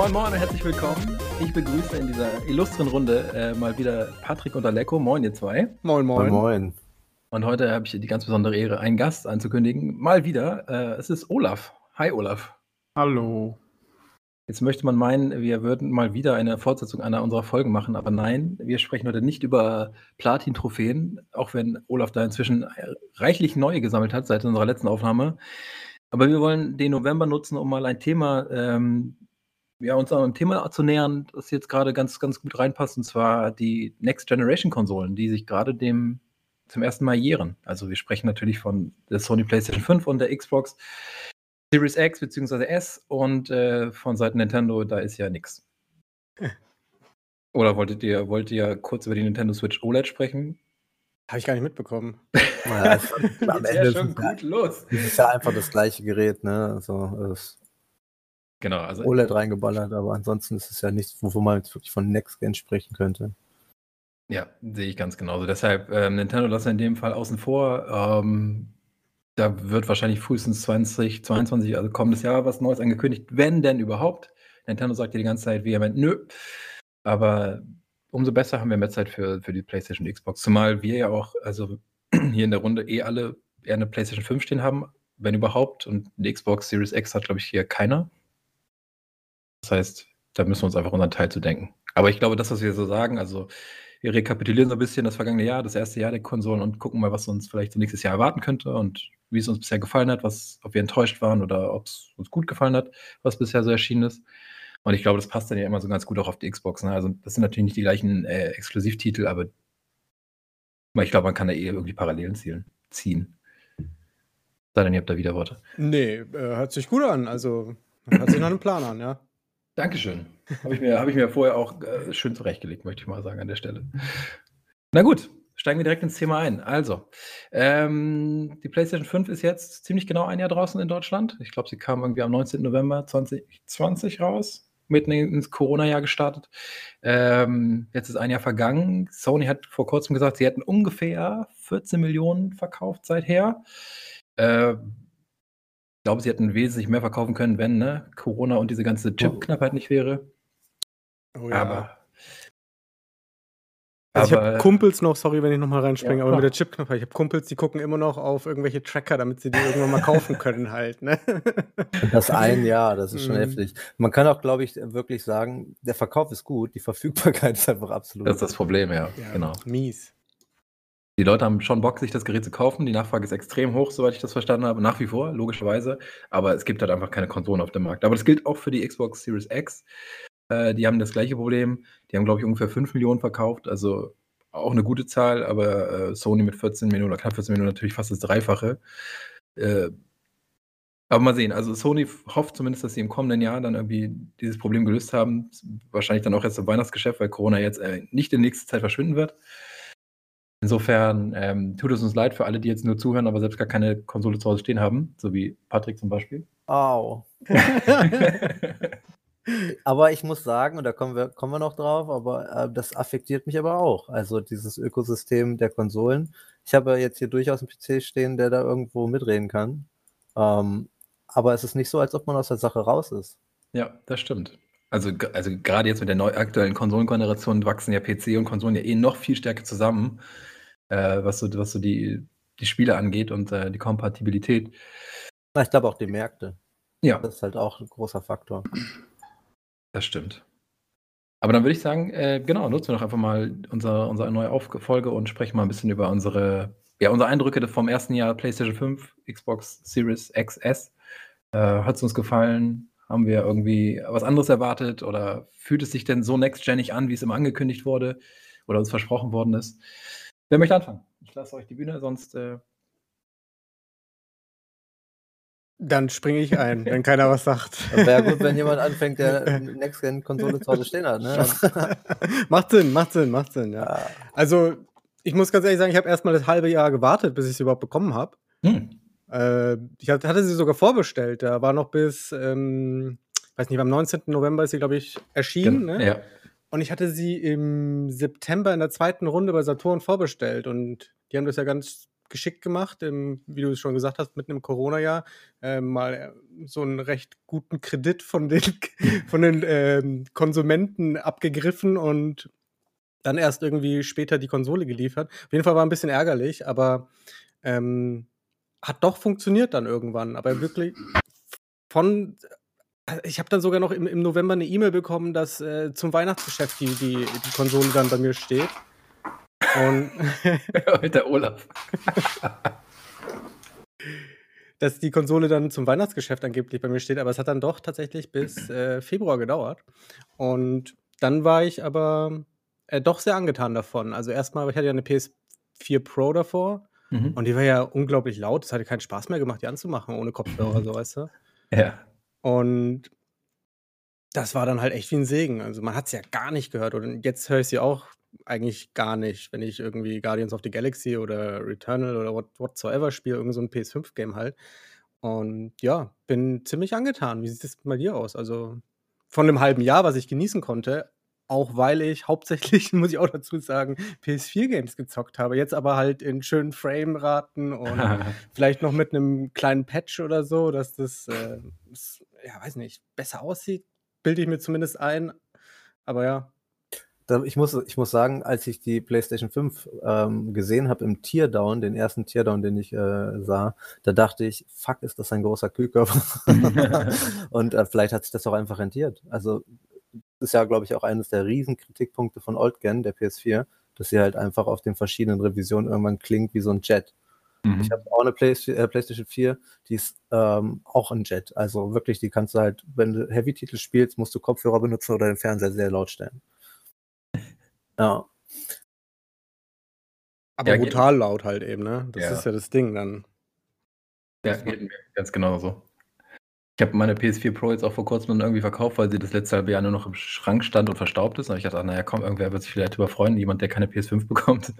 Moin Moin und herzlich willkommen. Ich begrüße in dieser illustren Runde äh, mal wieder Patrick und Aleko. Moin ihr zwei. Moin Moin. Moin. Und heute habe ich die ganz besondere Ehre, einen Gast anzukündigen. Mal wieder. Äh, es ist Olaf. Hi Olaf. Hallo. Jetzt möchte man meinen, wir würden mal wieder eine Fortsetzung einer unserer Folgen machen, aber nein, wir sprechen heute nicht über Platin-Trophäen, auch wenn Olaf da inzwischen reichlich neue gesammelt hat seit unserer letzten Aufnahme. Aber wir wollen den November nutzen, um mal ein Thema, ähm, ja, uns einem Thema zu nähern, das jetzt gerade ganz, ganz gut reinpasst, und zwar die Next Generation Konsolen, die sich gerade dem zum ersten Mal jähren. Also wir sprechen natürlich von der Sony PlayStation 5 und der Xbox Series X bzw. S und äh, von Seiten Nintendo, da ist ja nichts. Oder wolltet ihr, wollt ihr kurz über die Nintendo Switch OLED sprechen? Habe ich gar nicht mitbekommen. Naja, es- am Ende ja schon ist es ja- gut los. es ist ja einfach das gleiche Gerät, ne? Also es ist Genau, also OLED reingeballert, aber ansonsten ist es ja nichts, wovon man jetzt wirklich von Next Gen sprechen könnte. Ja, sehe ich ganz genauso. Deshalb, ähm, Nintendo lassen wir in dem Fall außen vor. Ähm, da wird wahrscheinlich frühestens 2022, also kommendes Jahr, was Neues angekündigt, wenn denn überhaupt. Nintendo sagt ja die ganze Zeit vehement, nö. Aber umso besser haben wir mehr Zeit für, für die PlayStation und Xbox. Zumal wir ja auch, also hier in der Runde eh alle eher eine PlayStation 5 stehen haben, wenn überhaupt. Und eine Xbox Series X hat, glaube ich, hier keiner. Das heißt, da müssen wir uns einfach unseren Teil zu denken. Aber ich glaube, das, was wir so sagen, also wir rekapitulieren so ein bisschen das vergangene Jahr, das erste Jahr der Konsolen und gucken mal, was uns vielleicht so nächstes Jahr erwarten könnte und wie es uns bisher gefallen hat, was, ob wir enttäuscht waren oder ob es uns gut gefallen hat, was bisher so erschienen ist. Und ich glaube, das passt dann ja immer so ganz gut auch auf die Xbox. Ne? Also das sind natürlich nicht die gleichen äh, Exklusivtitel, aber ich glaube, man kann da eh irgendwie Parallelen zielen, ziehen. Sei denn, ihr habt da wieder Worte. Nee, äh, hört sich gut an. Also, hört sich nach einem Plan an, ja. Dankeschön. Habe ich, mir- hab ich mir vorher auch äh, schön zurechtgelegt, möchte ich mal sagen an der Stelle. Na gut, steigen wir direkt ins Thema ein. Also, ähm, die PlayStation 5 ist jetzt ziemlich genau ein Jahr draußen in Deutschland. Ich glaube, sie kam irgendwie am 19. November 2020 raus, mitten ins Corona-Jahr gestartet. Ähm, jetzt ist ein Jahr vergangen. Sony hat vor kurzem gesagt, sie hätten ungefähr 14 Millionen verkauft seither. Äh, glaube, sie hätten wesentlich mehr verkaufen können, wenn ne, Corona und diese ganze Chip-Knappheit nicht wäre. Oh, Aber. Also ich aber- habe Kumpels noch, sorry, wenn ich nochmal reinspringe, Ja, aber mit der Chipknopf, ich habe Kumpels, die gucken immer noch auf irgendwelche Tracker, damit sie die irgendwann mal kaufen können halt, ne? Das ein Jahr, das ist schon Mhm. heftig. Man kann auch, glaube ich, wirklich sagen, der Verkauf ist gut, die Verfügbarkeit ist einfach absolut. Das ist das Problem, ja. Ja, Genau. Mies. Die Leute haben schon Bock, sich das Gerät zu kaufen. Die Nachfrage ist extrem hoch, soweit ich das verstanden habe. Nach wie vor, logischerweise. Aber es gibt halt einfach keine Konsolen auf dem Markt. Aber das gilt auch für die Xbox Series X. Äh, die haben das gleiche Problem. Die haben, glaube ich, ungefähr 5 Millionen verkauft. Also auch eine gute Zahl, aber äh, Sony mit 14 Millionen oder knapp 14 Millionen natürlich fast das Dreifache. Äh, aber mal sehen. Also Sony hofft zumindest, dass sie im kommenden Jahr dann irgendwie dieses Problem gelöst haben. Wahrscheinlich dann auch erst im Weihnachtsgeschäft, weil Corona jetzt äh, nicht in nächster Zeit verschwinden wird. Insofern ähm, tut es uns leid für alle, die jetzt nur zuhören, aber selbst gar keine Konsole zu Hause stehen haben, so wie Patrick zum Beispiel. Au. Aber ich muss sagen, und da kommen wir, kommen wir noch drauf, aber äh, das affektiert mich aber auch. Also dieses Ökosystem der Konsolen. Ich habe ja jetzt hier durchaus einen PC stehen, der da irgendwo mitreden kann. Ähm, aber es ist nicht so, als ob man aus der Sache raus ist. ja, das stimmt. Also, also gerade jetzt mit der neu aktuellen Konsolengeneration wachsen ja PC und Konsolen ja eh noch viel stärker zusammen, äh, was so, was so die, die Spiele angeht und äh, die Kompatibilität. Ich glaube auch die Märkte. Ja, Das ist halt auch ein großer Faktor. das stimmt. Aber dann würde ich sagen, äh, genau, nutzen wir doch einfach mal unser, unsere neue Folge und sprechen mal ein bisschen über unsere, ja, unsere Eindrücke vom ersten Jahr PlayStation 5, Xbox Series XS. Äh, Hat es uns gefallen? Haben wir irgendwie was anderes erwartet? Oder fühlt es sich denn so next-genig an, wie es immer angekündigt wurde oder uns versprochen worden ist? Wer möchte anfangen? Ich lasse euch die Bühne, sonst äh, Dann springe ich ein, wenn keiner was sagt. Wäre ja gut, wenn jemand anfängt, der eine Next-Gen-Konsole zu Hause stehen hat. Ne? macht Sinn, macht Sinn, macht Sinn, ja. Ja. Also, ich muss ganz ehrlich sagen, ich habe erstmal das halbe Jahr gewartet, bis ich sie überhaupt bekommen habe. hm, Äh, ich hat- hatte sie sogar vorbestellt. Da war noch bis, ähm, weiß nicht, am 19. November ist sie, glaube ich, erschienen. genau. Ne? Ja. Und ich hatte sie im September in der zweiten Runde bei Saturn vorbestellt. Und die haben das ja ganz geschickt gemacht, im, wie du es schon gesagt hast, mitten im Corona-Jahr, äh, mal äh, so einen recht guten Kredit von den, von den ähm, Konsumenten abgegriffen und dann erst irgendwie später die Konsole geliefert. Auf jeden Fall war ein bisschen ärgerlich, aber ähm, hat doch funktioniert dann irgendwann. Aber wirklich von ich habe dann sogar noch im, im November eine E-Mail bekommen, dass äh, zum Weihnachtsgeschäft die, die, die Konsole dann bei mir steht. Und der Olaf. dass die Konsole dann zum Weihnachtsgeschäft angeblich bei mir steht, aber es hat dann doch tatsächlich bis äh, Februar gedauert. Und dann war ich aber äh, doch sehr angetan davon. Also erstmal, ich hatte ja eine PS4 Pro davor mhm. und die war ja unglaublich laut. Es hatte keinen Spaß mehr gemacht, die anzumachen ohne Kopfhörer, so weißt du. Ja. Und das war dann halt echt wie ein Segen. Also man hat es ja gar nicht gehört. Und jetzt höre ich sie auch eigentlich gar nicht, wenn ich irgendwie Guardians of the Galaxy oder Returnal oder what, whatsoever spiele, irgend so ein PS5-Game halt. Und ja, bin ziemlich angetan. Wie sieht es bei dir aus? Also von einem halben Jahr, was ich genießen konnte, auch weil ich hauptsächlich, muss ich auch dazu sagen, PS4-Games gezockt habe. Jetzt aber halt in schönen Frame-Raten und vielleicht noch mit einem kleinen Patch oder so, dass das, äh, ja, weiß nicht, besser aussieht. Bilde ich mir zumindest ein. Aber ja, ich muss, ich muss sagen, als ich die PlayStation 5 ähm, gesehen habe im Teardown, den ersten Teardown, den ich äh, sah, da dachte ich, fuck, ist das ein großer Kühlkörper. und äh, vielleicht hat sich das auch einfach rentiert. Also ist ja, glaube ich, auch eines der Riesenkritikpunkte von Oldgen, der PS4, dass sie halt einfach auf den verschiedenen Revisionen irgendwann klingt wie so ein Jet. Mhm. Ich habe auch eine Play äh, PlayStation 4, die ist ähm, auch ein Jet. Also wirklich, die kannst du halt, wenn du Heavy-Titel spielst, musst du Kopfhörer benutzen oder den Fernseher sehr laut stellen. Ja. Aber ja, brutal laut halt eben, ne? Das ja. ist ja das Ding dann. Ja, geht mir ganz genau so. Ich habe meine PS4 Pro jetzt auch vor kurzem dann irgendwie verkauft, weil sie das letzte halbe Jahr nur noch im Schrank stand und verstaubt ist. Und ich dachte, naja, komm, irgendwer wird sich vielleicht darüber freuen. Jemand, der keine PS5 bekommt,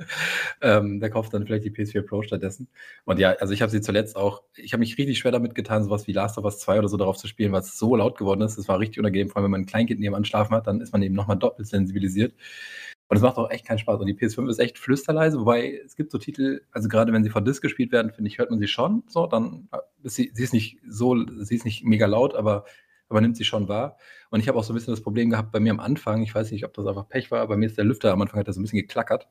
ähm, der kauft dann vielleicht die PS4 Pro stattdessen. Und ja, also ich habe sie zuletzt auch, ich habe mich richtig schwer damit getan, sowas wie Last of Us 2 oder so darauf zu spielen, weil es so laut geworden ist. Das war richtig unangenehm. Vor allem, wenn man ein Kleinkind nebenan schlafen hat, dann ist man eben nochmal doppelt sensibilisiert. Und es macht auch echt keinen Spaß. Und die PS5 ist echt flüsterleise, wobei es gibt so Titel, also gerade wenn sie vor Disc gespielt werden, finde ich, hört man sie schon. So, dann ist sie, sie ist nicht so, sie ist nicht mega laut, aber, aber nimmt sie schon wahr. Und ich habe auch so ein bisschen das Problem gehabt bei mir am Anfang, ich weiß nicht, ob das einfach Pech war, aber mir ist der Lüfter am Anfang hat er so ein bisschen geklackert.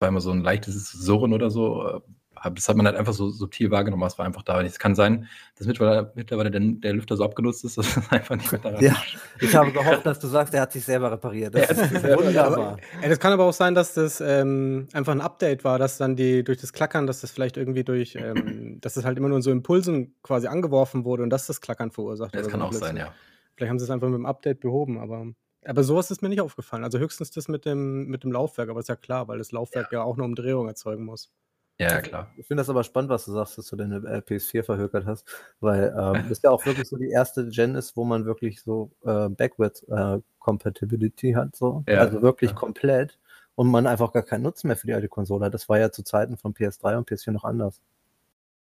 War immer so ein leichtes Surren oder so das hat man halt einfach so subtil wahrgenommen, es war einfach da. Es kann sein, dass mittlerweile, mittlerweile der, der, Lüfter so abgenutzt ist, dass es einfach nicht mehr daran Ja, ich habe gehofft, dass du sagst, er hat sich selber repariert. Das ja, ist wunderbar. Aber, das kann aber auch sein, dass das ähm, einfach ein Update war, dass dann die durch das Klackern, dass das vielleicht irgendwie durch, ähm, dass das halt immer nur in so Impulsen quasi angeworfen wurde und dass das Klackern verursacht. Das kann auch sein, ja. Vielleicht haben sie es einfach mit dem Update behoben, aber. Aber sowas ist mir nicht aufgefallen. Also höchstens das mit dem, mit dem Laufwerk, aber ist ja klar, weil das Laufwerk ja, ja auch eine Umdrehung erzeugen muss. Ja, klar. Ich finde das aber spannend, was du sagst, dass du deine äh, PS4 verhökert hast, weil ähm, das ja auch wirklich so die erste Gen ist, wo man wirklich so äh, Backwards äh, Compatibility hat, so. Ja, also wirklich ja. komplett und man einfach gar keinen Nutzen mehr für die alte Konsole hat. Das war ja zu Zeiten von PS3 und PS4 noch anders.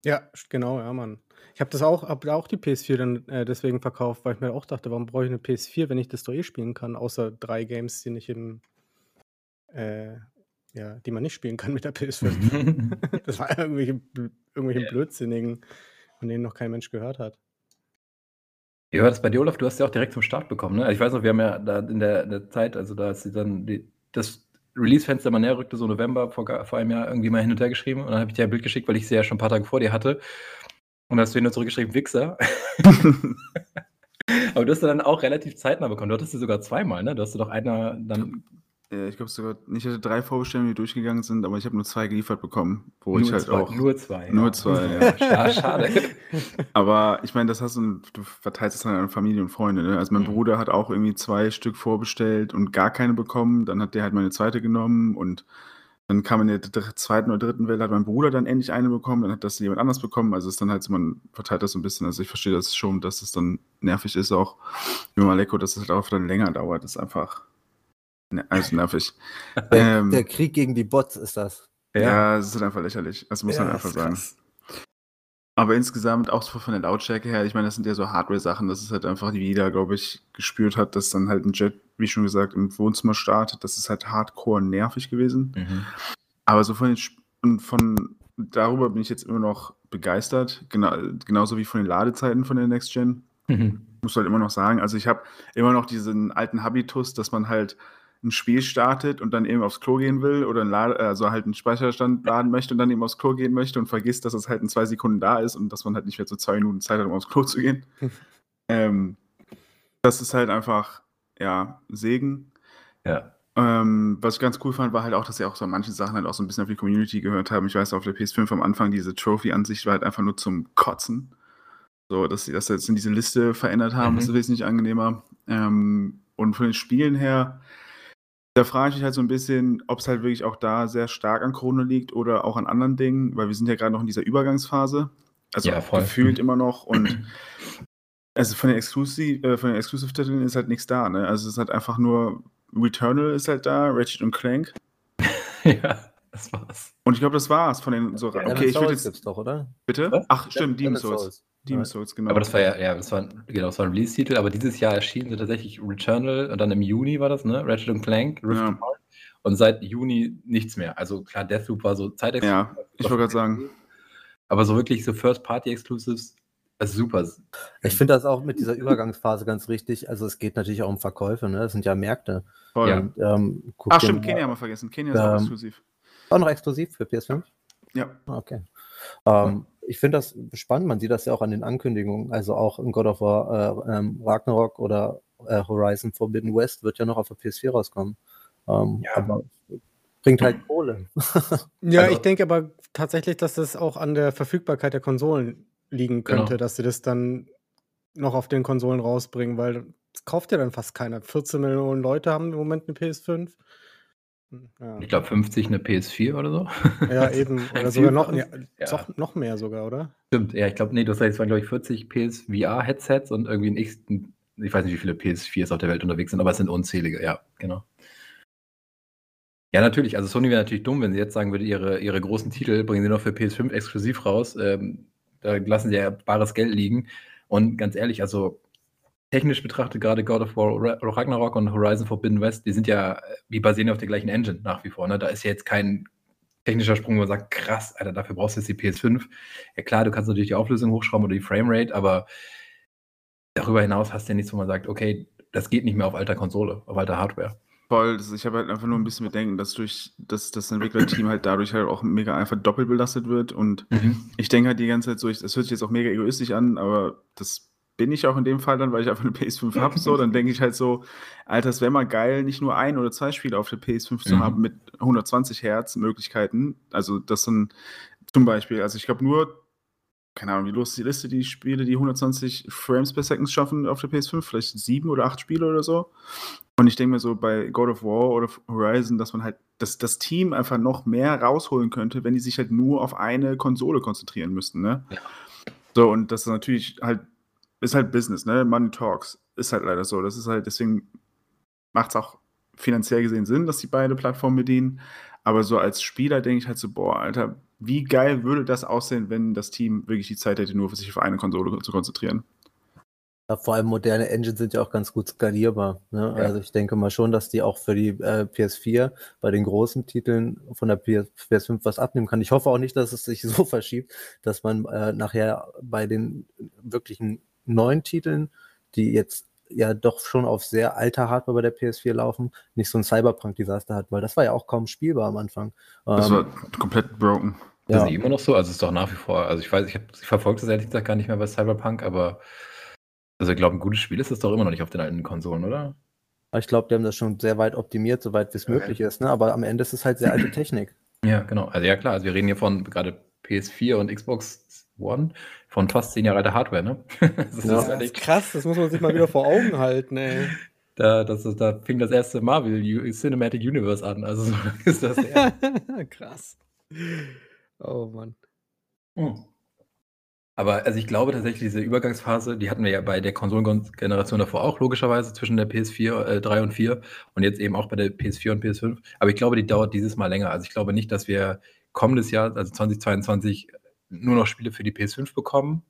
Ja, genau, ja, Mann. Ich habe das auch, hab auch die PS4 dann äh, deswegen verkauft, weil ich mir auch dachte, warum brauche ich eine PS4, wenn ich das doch eh spielen kann, außer drei Games, die nicht im äh, ja, die man nicht spielen kann mit der PS5. das war irgendwelche, irgendwelche yeah. Blödsinnigen, von denen noch kein Mensch gehört hat. War das bei dir, Olaf? Du hast ja auch direkt zum Start bekommen, ne? Ich weiß noch, wir haben ja da in der, in der Zeit, also da ist sie dann die, das Release-Fenster mal näher rückte, so November vor, vor einem Jahr irgendwie mal hin und her geschrieben und dann habe ich dir ein Bild geschickt, weil ich sie ja schon ein paar Tage vor dir hatte. Und dann hast du nur zurückgeschrieben, Wichser. Aber du hast dann auch relativ zeitnah bekommen. Du hattest sie sogar zweimal, ne? Du hast doch einer dann ja, ich glaube sogar, ich hatte drei Vorbestellungen, die durchgegangen sind, aber ich habe nur zwei geliefert bekommen, wo nur ich halt zwei, auch. Nur zwei. Nur ja. zwei, ja. Schade. aber ich meine, das hast du, du verteilst es dann an Familie und Freunde. Ne? Also mein mhm. Bruder hat auch irgendwie zwei Stück vorbestellt und gar keine bekommen. Dann hat der halt meine zweite genommen und dann kam in der zweiten oder dritten Welle, hat mein Bruder dann endlich eine bekommen, dann hat das jemand anders bekommen. Also es ist dann halt so, man verteilt das so ein bisschen. Also ich verstehe das schon, dass es dann nervig ist, auch wie Maleko, dass es halt auch dann länger dauert. Das ist einfach Ne, alles nervig. Der, ähm, der, Krieg gegen die Bots ist das. Ja, es ist halt einfach lächerlich. Das muss ja, man einfach sagen. Aber insgesamt, auch von der Lautstärke her, ich meine, das sind ja so Hardware-Sachen, dass es halt einfach jeder, glaube ich, gespürt hat, dass dann halt ein Jet, wie schon gesagt, im Wohnzimmer startet. Das ist halt hardcore nervig gewesen. Mhm. Aber so von den, von darüber bin ich jetzt immer noch begeistert, genau, genauso wie von den Ladezeiten von der Next Gen. Mhm. Muss halt immer noch sagen, also ich habe immer noch diesen alten Habitus, dass man halt ein Spiel startet und dann eben aufs Klo gehen will oder Lade, also halt einen Speicherstand laden möchte und dann eben aufs Klo gehen möchte und vergisst, dass es halt in zwei Sekunden da ist und dass man halt nicht mehr so zwei Minuten Zeit hat, um aufs Klo zu gehen. ähm, das ist halt einfach, ja, Segen. Ja. Ähm, was ich ganz cool fand, war halt auch, dass sie auch so manche Sachen halt auch so ein bisschen auf die Community gehört haben. Ich weiß, auf der PS5 am Anfang diese Trophy-Ansicht war halt einfach nur zum Kotzen. So, dass sie das jetzt in diese Liste verändert haben, mhm. ist wesentlich angenehmer. Ähm, und von den Spielen her, da frage ich mich halt so ein bisschen, ob es halt wirklich auch da sehr stark an Corona liegt oder auch an anderen Dingen, weil wir sind ja gerade noch in dieser Übergangsphase. Also ja, gefühlt immer noch und also von den Exclusive, äh, von den Exclusive-Titeln ist halt nichts da, ne? Also es ist halt einfach nur Returnal ist halt da, Ratchet und Clank. ja, das war's. Und ich glaube, das war's von den so. Ja, okay, ich würde jetzt doch, oder? Bitte? Ach, stimmt, Demon's Souls. Souls. Demon's Souls, genau. Aber das war ja, ja, das war, genau, das war ein Release-Titel, aber dieses Jahr erschienen sie tatsächlich Returnal und dann im Juni war das, ne? Ratchet und Clank, Rift ja. Apart. Und seit Juni nichts mehr. Also klar, Deathloop war so Zeitexklusiv. Ja, ich wollte gerade sagen. Aber so wirklich so First-Party-Exclusives das ist super. Ich finde das auch mit dieser Übergangsphase ganz richtig. Also es geht natürlich auch um Verkäufe, ne? Das sind ja Märkte. Voll. Und, ähm, Ach stimmt, Kenia haben wir vergessen. Kenia ist ähm, auch exklusiv. Auch noch exklusiv für PS5? Ja. Ah, okay. Ähm, ich finde das spannend. Man sieht das ja auch an den Ankündigungen. Also auch in God of War äh, ähm, Ragnarok oder äh, Horizon Forbidden West wird ja noch auf der PS4 rauskommen. Ähm, ja. Aber bringt halt Kohle. ja, also, ich denke aber tatsächlich, dass das auch an der Verfügbarkeit der Konsolen liegen könnte, genau. dass sie das dann noch auf den Konsolen rausbringen, weil das kauft ja dann fast keiner. 14 Millionen Leute haben im Moment eine PS5. Ja. Ich glaube 50 eine PS4 oder so. Ja, eben. Oder sogar noch, ja, ja. noch mehr sogar, oder? Stimmt, ja, ich glaube, nee, das waren, glaube ich, 40 PSVR-Headsets und irgendwie ein X, ich weiß nicht, wie viele PS4s auf der Welt unterwegs sind, aber es sind unzählige, ja, genau. Ja, natürlich. Also Sony wäre natürlich dumm, wenn sie jetzt sagen würde, ihre, ihre großen Titel bringen sie noch für PS5 exklusiv raus. Ähm, da lassen sie ja bares Geld liegen. Und ganz ehrlich, also technisch betrachtet, gerade God of War Ragnarok und Horizon Forbidden West, die sind ja, die basieren auf der gleichen Engine nach wie vor. Ne? Da ist ja jetzt kein technischer Sprung, wo man sagt, krass, Alter, dafür brauchst du jetzt die PS5. Ja klar, du kannst natürlich die Auflösung hochschrauben oder die Framerate, aber darüber hinaus hast du ja nichts, wo man sagt, okay, das geht nicht mehr auf alter Konsole, auf alter Hardware. Voll, ich habe halt einfach nur ein bisschen Bedenken, dass durch dass das Entwicklerteam halt dadurch halt auch mega einfach doppelt belastet wird. Und mhm. ich denke halt die ganze Zeit so, das hört sich jetzt auch mega egoistisch an, aber das bin ich auch in dem Fall dann, weil ich einfach eine PS5 habe. So, dann denke ich halt so, Alter, es wäre mal geil, nicht nur ein oder zwei Spiele auf der PS5 mhm. zu haben mit 120 Hertz Möglichkeiten. Also das sind zum Beispiel, also ich glaube nur keine Ahnung, wie los ist die Liste, die Spiele, die 120 Frames per Second schaffen auf der PS5, vielleicht sieben oder acht Spiele oder so. Und ich denke mir so bei God of War oder Horizon, dass man halt, dass das Team einfach noch mehr rausholen könnte, wenn die sich halt nur auf eine Konsole konzentrieren müssten, ne? Ja. So, und das ist natürlich halt, ist halt Business, ne? Money Talks. Ist halt leider so. Das ist halt, deswegen macht es auch finanziell gesehen Sinn, dass die beide Plattformen bedienen. Aber so als Spieler denke ich halt so, boah, Alter, wie geil würde das aussehen, wenn das Team wirklich die Zeit hätte, nur für sich auf eine Konsole zu konzentrieren? Ja, vor allem moderne Engines sind ja auch ganz gut skalierbar. Ne? Ja. Also ich denke mal schon, dass die auch für die äh, PS4 bei den großen Titeln von der PS, PS5 was abnehmen kann. Ich hoffe auch nicht, dass es sich so verschiebt, dass man äh, nachher bei den wirklichen neuen Titeln, die jetzt ja doch schon auf sehr alter Hardware bei der PS4 laufen, nicht so ein Cyberpunk-Desaster hat, weil das war ja auch kaum spielbar am Anfang. Das ähm, war komplett broken. Das ja. ist immer noch so, also es ist doch nach wie vor, also ich weiß, ich, ich verfolge das ehrlich gesagt gar nicht mehr bei Cyberpunk, aber also ich glaube, ein gutes Spiel ist es doch immer noch nicht auf den alten Konsolen, oder? Ich glaube, die haben das schon sehr weit optimiert, soweit es möglich ist, ne? aber am Ende ist es halt sehr alte Technik. Ja, genau. Also ja klar, also wir reden hier von gerade PS4 und Xbox One von fast zehn Jahre alter Hardware, ne? das, ja. ist, das ist krass, das muss man sich mal wieder vor Augen halten, ey. Da, das ist, da fing das erste Marvel Cinematic Universe an. Also ist das ja. krass. Oh Mann. Hm. Aber also ich glaube tatsächlich, diese Übergangsphase, die hatten wir ja bei der Konsolengeneration davor auch, logischerweise, zwischen der PS4 äh, 3 und 4 und jetzt eben auch bei der PS4 und PS5. Aber ich glaube, die dauert dieses Mal länger. Also ich glaube nicht, dass wir kommendes Jahr, also 2022, nur noch Spiele für die PS5 bekommen.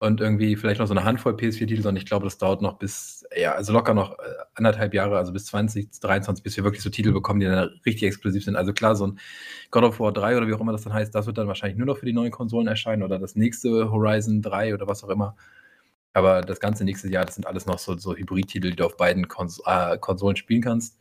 und irgendwie vielleicht noch so eine Handvoll PS4-Titel, sondern ich glaube, das dauert noch bis, ja, also locker noch äh, anderthalb Jahre, also bis 2023, bis wir wirklich so Titel bekommen, die dann richtig exklusiv sind. Also klar, so ein God of War 3 oder wie auch immer das dann heißt, das wird dann wahrscheinlich nur noch für die neuen Konsolen erscheinen oder das nächste Horizon 3 oder was auch immer. Aber das ganze nächste Jahr, das sind alles noch so, so Hybrid-Titel, die du auf beiden Kons äh, Konsolen spielen kannst.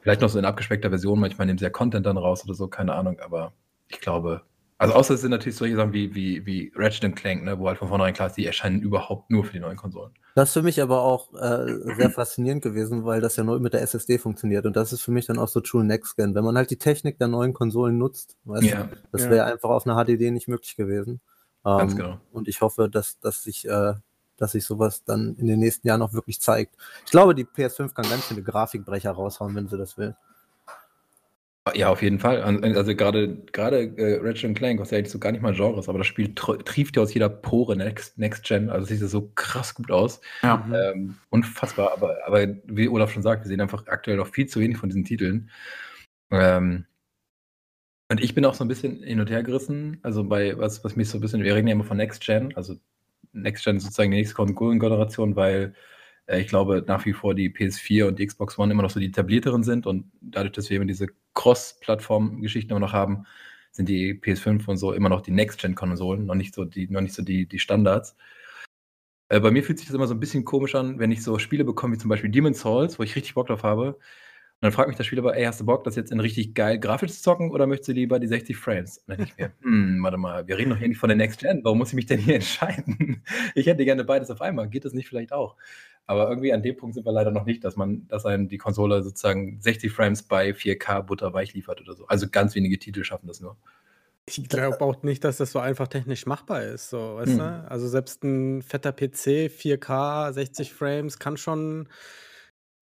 Vielleicht noch so in abgespeckter Version, manchmal nehmen sie ja Content dann raus oder so, keine Ahnung, aber ich glaube, also außer es sind natürlich solche Sachen wie, wie, wie Ratchet Clank, ne, wo halt von vornherein klar ist, die erscheinen überhaupt nur für die neuen Konsolen. Das ist für mich aber auch äh, sehr faszinierend gewesen, weil das ja nur mit der SSD funktioniert. Und das ist für mich dann auch so True Next Gen. Wenn man halt die Technik der neuen Konsolen nutzt, weißt Ja, du, das wäre einfach auf einer HDD nicht möglich gewesen. ganz Ähm, genau. Und ich hoffe, dass, dass sich äh, dass sich sowas dann in den nächsten Jahren auch wirklich zeigt. Ich glaube, die PS5 kann ganz viele Grafikbrecher raushauen, wenn sie das will. Ja, auf jeden Fall. Also gerade gerade äh, Ratchet Clank, was ja eigentlich so gar nicht mal Genre ist, aber das Spiel tr- trieft ja aus jeder Pore Next, Next Gen. Also sieht das so krass gut aus. Ja. Ähm, unfassbar, aber, aber wie Olaf schon sagt, wir sehen einfach aktuell noch viel zu wenig von diesen Titeln. Ähm, und ich bin auch so ein bisschen hin und her gerissen, also bei was, was mich so ein bisschen, wir reden ja immer von Next Gen, also Next Gen ist sozusagen die nächste Konsolengeneration, weil äh, ich glaube nach wie vor die PS4 und die Xbox One immer noch so die etablierteren sind und dadurch, dass wir eben diese Cross-Plattform-Geschichten immer noch haben, sind die PS5 und so immer noch die Next-Gen-Konsolen, noch nicht so die, noch nicht so die, die Standards. Äh, bei mir fühlt sich das immer so ein bisschen komisch an, wenn ich so Spiele bekomme, wie zum Beispiel Demon's Souls, wo ich richtig Bock drauf habe. Dann fragt mich das Spiel aber, ey, hast du Bock, das jetzt in richtig geil grafisch zu zocken oder möchtest du lieber die 60 Frames? Und dann denke ich mir, hm, warte mal, wir reden doch hier nicht von der Next Gen, warum muss ich mich denn hier entscheiden? Ich hätte gerne beides auf einmal, geht das nicht vielleicht auch? Aber irgendwie an dem Punkt sind wir leider noch nicht, dass man, dass einem die Konsole sozusagen 60 Frames bei 4K butterweich liefert oder so. Also ganz wenige Titel schaffen das nur. Ich glaube auch nicht, dass das so einfach technisch machbar ist, so, weißt Hm. du? Also selbst ein fetter PC, 4K, 60 Frames kann schon.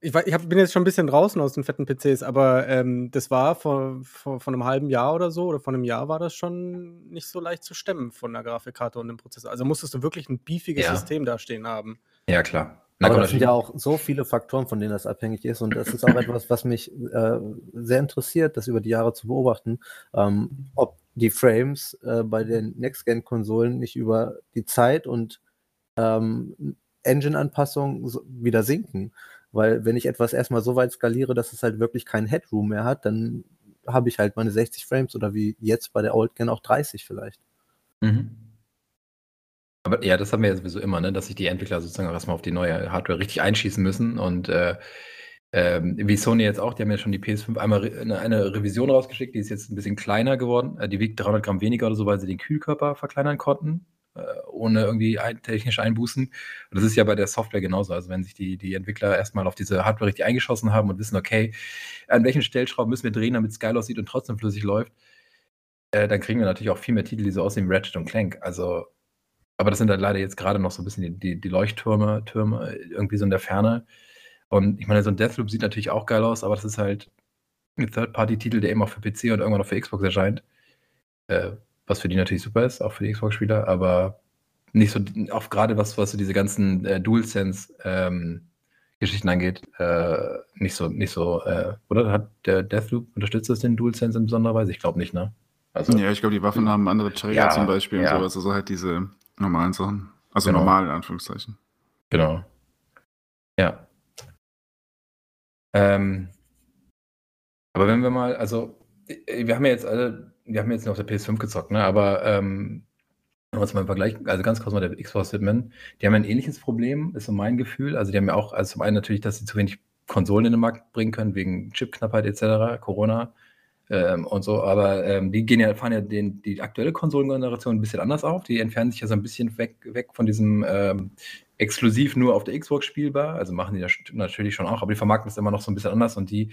Ich, ich hab, bin jetzt schon ein bisschen draußen aus den fetten PCs, aber ähm, das war vor, vor, vor einem halben Jahr oder so, oder vor einem Jahr war das schon nicht so leicht zu stemmen von der Grafikkarte und dem Prozessor. Also musstest du wirklich ein beefiges Ja. System da stehen haben. Ja, klar. Na, Aber das sind ja auch so viele Faktoren, von denen das abhängig ist. Und das ist auch etwas, was mich äh, sehr interessiert, das über die Jahre zu beobachten, ähm, ob die Frames äh, bei den Next-Gen-Konsolen nicht über die Zeit und ähm, Engine-Anpassung so, wieder sinken. Weil wenn ich etwas erstmal so weit skaliere, dass es halt wirklich keinen Headroom mehr hat, dann habe ich halt meine 60 Frames oder wie jetzt bei der Old Gen auch 30 vielleicht. Mhm. Aber ja, das haben wir ja sowieso immer, ne? dass sich die Entwickler sozusagen erstmal auf die neue Hardware richtig einschießen müssen. Und äh, ähm, wie Sony jetzt auch, die haben ja schon die PS5 einmal re eine, eine Revision rausgeschickt, die ist jetzt ein bisschen kleiner geworden. Äh, die wiegt 300 Gramm weniger oder so, weil sie den Kühlkörper verkleinern konnten, äh, ohne irgendwie ein, technische Einbußen. Und das ist ja bei der Software genauso. Also wenn sich die, die Entwickler erstmal auf diese Hardware richtig eingeschossen haben und wissen, okay, an welchen Stellschrauben müssen wir drehen, damit es geil aussieht und trotzdem flüssig läuft, äh, dann kriegen wir natürlich auch viel mehr Titel, die so aussehen wie Ratchet und Clank. Also aber das sind halt leider jetzt gerade noch so ein bisschen die, die, die Leuchttürme Türme irgendwie so in der Ferne. Und ich meine, so ein Deathloop sieht natürlich auch geil aus, aber das ist halt ein Third-Party-Titel, der eben auch für PC und irgendwann auch für Xbox erscheint. Äh, was für die natürlich super ist, auch für die Xbox-Spieler, aber nicht so, auch gerade was, was so diese ganzen äh, DualSense-Geschichten angeht, äh, nicht so, nicht so, äh, oder hat der Deathloop, unterstützt das den DualSense in besonderer Weise? Ich glaube nicht, ne? Also, Ja, ich glaube, die Waffen haben andere Träger Ja, zum Beispiel ja. und sowas. Also halt diese normalen Sachen. Also Genau. normal in Anführungszeichen. Genau. Ja. Ähm, aber wenn wir mal, also wir haben ja jetzt alle, wir haben jetzt noch auf der PS5 gezockt, ne? Aber ähm, wenn wir uns mal im Vergleich, also ganz kurz mal der Xbox widmen, die haben ein ähnliches Problem, ist so mein Gefühl. Also die haben ja auch, also zum einen natürlich, dass sie zu wenig Konsolen in den Markt bringen können, wegen Chipknappheit etc., Corona ähm, und so, aber ähm, die gehen ja, fahren ja den, die aktuelle Konsolengeneration ein bisschen anders auf. Die entfernen sich ja so ein bisschen weg, weg von diesem ähm, exklusiv nur auf der Xbox spielbar. Also machen die das natürlich schon auch, aber die vermarkten es immer noch so ein bisschen anders und die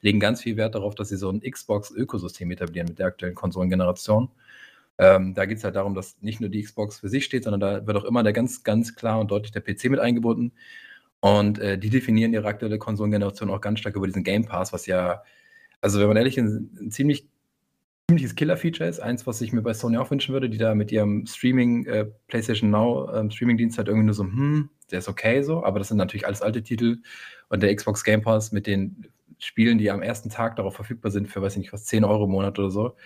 legen ganz viel Wert darauf, dass sie so ein Xbox-Ökosystem etablieren mit der aktuellen Konsolengeneration. Ähm, da geht es halt darum, dass nicht nur die Xbox für sich steht, sondern da wird auch immer der ganz, ganz klar und deutlich der PC mit eingebunden. Und äh, die definieren ihre aktuelle Konsolengeneration auch ganz stark über diesen Game Pass, was ja, also wenn man ehrlich ist, ein, ein ziemlich ziemliches Killer-Feature ist. Eins, was ich mir bei Sony auch wünschen würde, die da mit ihrem Streaming, äh, PlayStation Now ähm, Streaming-Dienst halt irgendwie nur so, hm, der ist okay so, aber das sind natürlich alles alte Titel. Und der Xbox Game Pass mit den Spielen, die am ersten Tag darauf verfügbar sind, für weiß ich nicht was, 10 Euro im Monat oder so.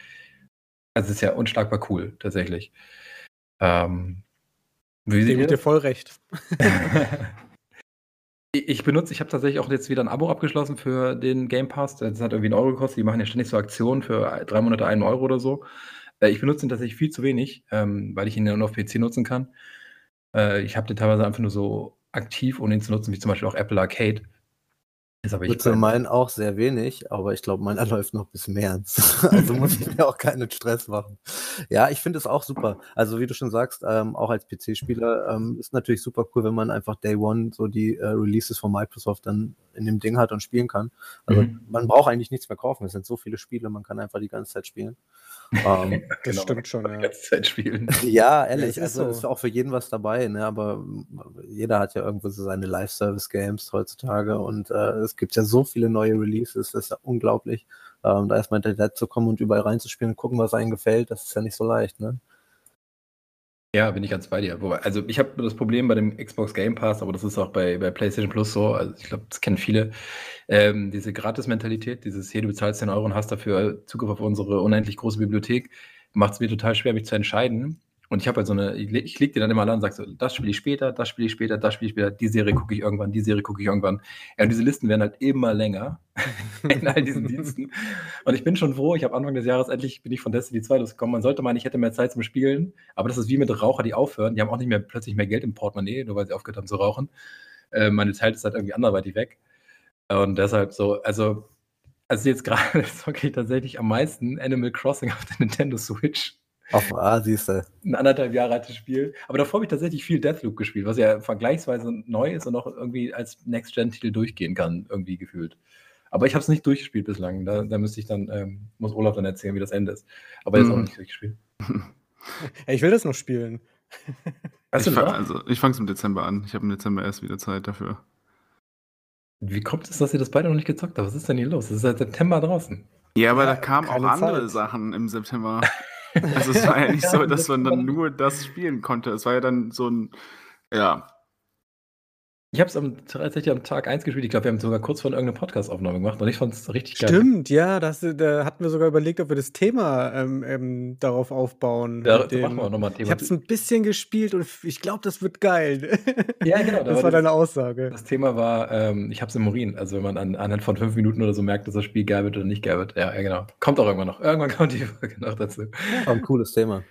Also ist ja unschlagbar cool, tatsächlich. Ähm, Wie seht Gebe ich dir voll recht. Ich benutze ich habe tatsächlich auch jetzt wieder 'n Abo abgeschlossen für den Game Pass. Das hat irgendwie 1 Euro gekostet. Die machen ja ständig so Aktionen für ei 3 Monate 1 Euro oder so. Äh, ich benutze ihn tatsächlich viel zu wenig, ähm, weil ich ihn ja nur auf PC nutzen kann. Äh, ich habe den teilweise einfach nur so aktiv, ohne ihn zu nutzen, wie zum Beispiel auch Apple Arcade. Ist aber Ich nutze meinen auch sehr wenig, aber ich glaube, meiner läuft noch bis März. Also muss ich mir auch keinen Stress machen. Ja, ich finde es auch super. Also wie du schon sagst, ähm, auch als PC-Spieler ähm, ist natürlich super cool, wenn man einfach Day One so die äh, Releases von Microsoft dann in dem Ding hat und spielen kann. Also Mhm. man braucht eigentlich nichts mehr kaufen. Es sind so viele Spiele, man kann einfach die ganze Zeit spielen. Ähm, Das Genau, stimmt schon, Die ja. ganze Zeit spielen. ja, ehrlich, es ist also so. ist auch für jeden was dabei, ne? Aber mm, jeder hat ja irgendwo so seine Live-Service-Games heutzutage und äh, es gibt ja so viele neue Releases, das ist ja unglaublich. Ähm, da erstmal hinterher zu kommen und überall reinzuspielen und gucken, was einem gefällt, das ist ja nicht so leicht, ne? Ja, bin ich ganz bei dir. Wobei also, ich habe das Problem bei dem Xbox Game Pass, aber das ist auch bei bei PlayStation Plus so. Also, ich glaube, das kennen viele. Ähm, diese Gratis-Mentalität, dieses: „Hier, du bezahlst 10 Euro und hast dafür Zugriff auf unsere unendlich große Bibliothek“, macht's mir total schwer, mich zu entscheiden. Und ich habe halt so 'ne ich le ich klicke die dann immer an und sage so: „Das spiele ich später, das spiele ich später, das spiele ich später, die Serie gucke ich irgendwann, die Serie gucke ich irgendwann.“ Ja, und diese Listen werden halt immer länger in all diesen Diensten. Und ich bin schon froh, ich habe Anfang des Jahres endlich bin ich von Destiny 2 losgekommen. Man sollte meinen, ich hätte mehr Zeit zum Spielen, aber das ist wie mit Raucher, die aufhören. Die haben auch nicht mehr plötzlich mehr Geld im Portemonnaie, nur weil sie aufgehört haben zu rauchen. Äh, meine Zeit ist halt irgendwie anderweitig weg. Und deshalb so also also jetzt grade zocke ich tatsächlich am meisten Animal Crossing auf der Nintendo Switch. Auf ah, siehste. 'N 1,5 Jahre altes Spiel. Aber davor habe ich tatsächlich viel Deathloop gespielt, was ja vergleichsweise neu ist und auch irgendwie als Next-Gen-Titel durchgehen kann, irgendwie gefühlt. Aber ich habe es nicht durchgespielt bislang. Da da müsste ich dann ähm, muss Olaf dann erzählen, wie das Ende ist. Aber jetzt auch Mhm. nicht durchgespielt. Ich will das noch spielen. Hast Ich du fang, noch? also, ich fange es im Dezember an. Ich habe im Dezember erst wieder Zeit dafür. Wie kommt es, dass ihr das beide noch nicht gezockt habt? Was ist denn hier los? Es ist seit September draußen. Ja, aber Ja, da kamen auch andere Zeit. Sachen im September. Also es war ja nicht so, dass man dann nur das spielen konnte. Es war ja dann so ein, ja, Ich habe es am tatsächlich am Tag 1 gespielt. Ich glaube, wir haben sogar kurz vor irgendeine Podcast-Aufnahme gemacht und ich fand es richtig geil. Stimmt, ja, das, da hatten wir sogar überlegt, ob wir das Thema ähm, ähm, darauf aufbauen. Da da machen wir auch dem, noch mal 'n ich Thema habe es ein bisschen gespielt und ich glaube, das wird geil. Ja, genau, da Das war deine Aussage. das Thema war, ähm, ich habe es im Urin. Also, wenn man an anhand von 5 Minuten oder so merkt, dass das Spiel geil wird oder nicht geil wird. Ja, ja, genau. Kommt auch irgendwann noch. Irgendwann kommt die Folge noch dazu. War ein cooles Thema.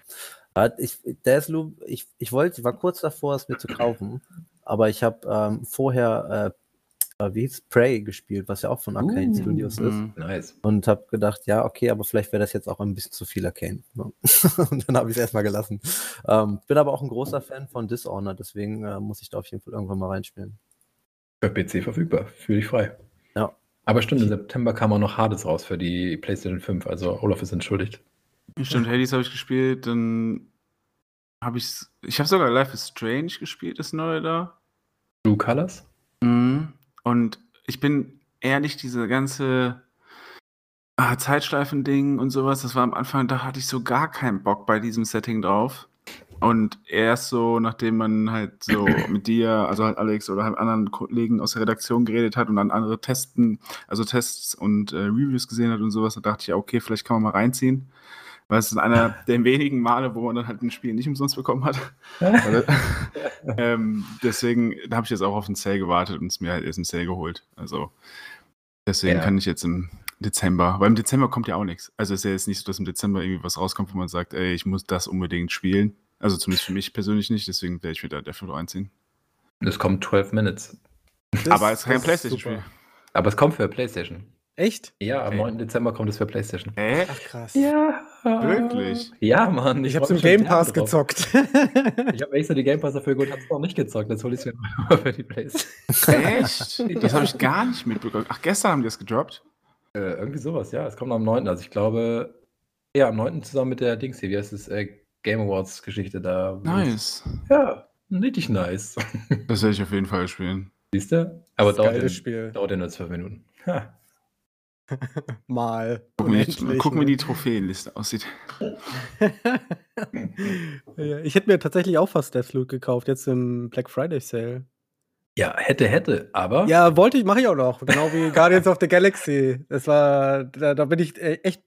Ich, Deathloop, ich, ich wollte, ich war kurz davor, es mir zu kaufen, aber ich habe ähm, vorher, äh, äh, wie hieß Prey gespielt, was ja auch von Arcane Uh, Studios ist. mhm. Nice. Und habe gedacht, ja, okay, aber vielleicht wäre das jetzt auch ein bisschen zu viel Arcane. ne? und dann habe ich es erstmal gelassen. Ähm, bin aber auch ein großer Fan von Dishonored, deswegen äh, muss ich da auf jeden Fall irgendwann mal reinspielen. Für PC verfügbar. Fühle dich frei. Ja. Aber stimmt, im September kam auch noch Hades raus für die PlayStation 5. Also, Olaf ist entschuldigt. Stimmt, Hades habe ich gespielt, dann habe ich ich habe sogar Life is Strange gespielt, das neue da. True Colors? Mhm. Und ich bin ehrlich, diese ganze ah, Zeitschleifen-Ding und sowas, das war am Anfang, da hatte ich so gar keinen Bock bei diesem Setting drauf. Und erst so, nachdem man halt so mit dir, also halt Alex oder halt anderen Kollegen aus der Redaktion geredet hat und dann andere Testen, also Tests und äh, Reviews gesehen hat und sowas, da dachte ich, ja, okay, vielleicht kann man mal reinziehen. Weil es ist einer der wenigen Male, wo man dann halt ein Spiel nicht umsonst bekommen hat. Ähm, deswegen da habe ich jetzt auch auf den Sale gewartet und es mir halt erst im Sale geholt. Also deswegen Ja. kann ich jetzt im Dezember, weil im Dezember kommt ja auch nichts. Also es ist ja jetzt nicht so, dass im Dezember irgendwie was rauskommt, wo man sagt, ey, ich muss das unbedingt spielen. Also zumindest für mich persönlich nicht, deswegen werde ich wieder Deathloop einziehen. Es kommt 12 Minutes. Das- Aber es ist kein Playstation-Spiel. Aber es kommt für PlayStation. Echt? Ja, am Okay. 9. Dezember kommt es für PlayStation. Äh? Ach krass. Ja. Wirklich? Ja, Mann. Ich freu hab's im Game Pass drauf. gezockt. Ich habe extra die Game Pass dafür geholt, hab's noch nicht gezockt. Jetzt hole ich es mir mal für die PlayStation. Echt? Das habe ich gar nicht mitbekommen. Ach, gestern haben die das gedroppt? Äh, irgendwie sowas, ja. Es kommt am 9. Also ich glaube, ja, am 9. zusammen mit der Dings hier, wie heißt es, äh, Game Awards Geschichte da. Nice. Ja, richtig nice. Das werde ich auf jeden Fall spielen. Siehst du? Aber Das dauert ja, Spiel. dauert ja nur 12 Minuten. Ha. Mal. Gucken, wie, Unendlich, gucken wie ne? die Trophäenliste aussieht. ja, ich hätte mir tatsächlich auch fast Deathloop gekauft, jetzt im Black Friday Sale. Ja, hätte, hätte, aber. Ja, wollte ich, mache ich auch noch. Genau wie Guardians of the Galaxy. Das war, da, da bin ich äh, echt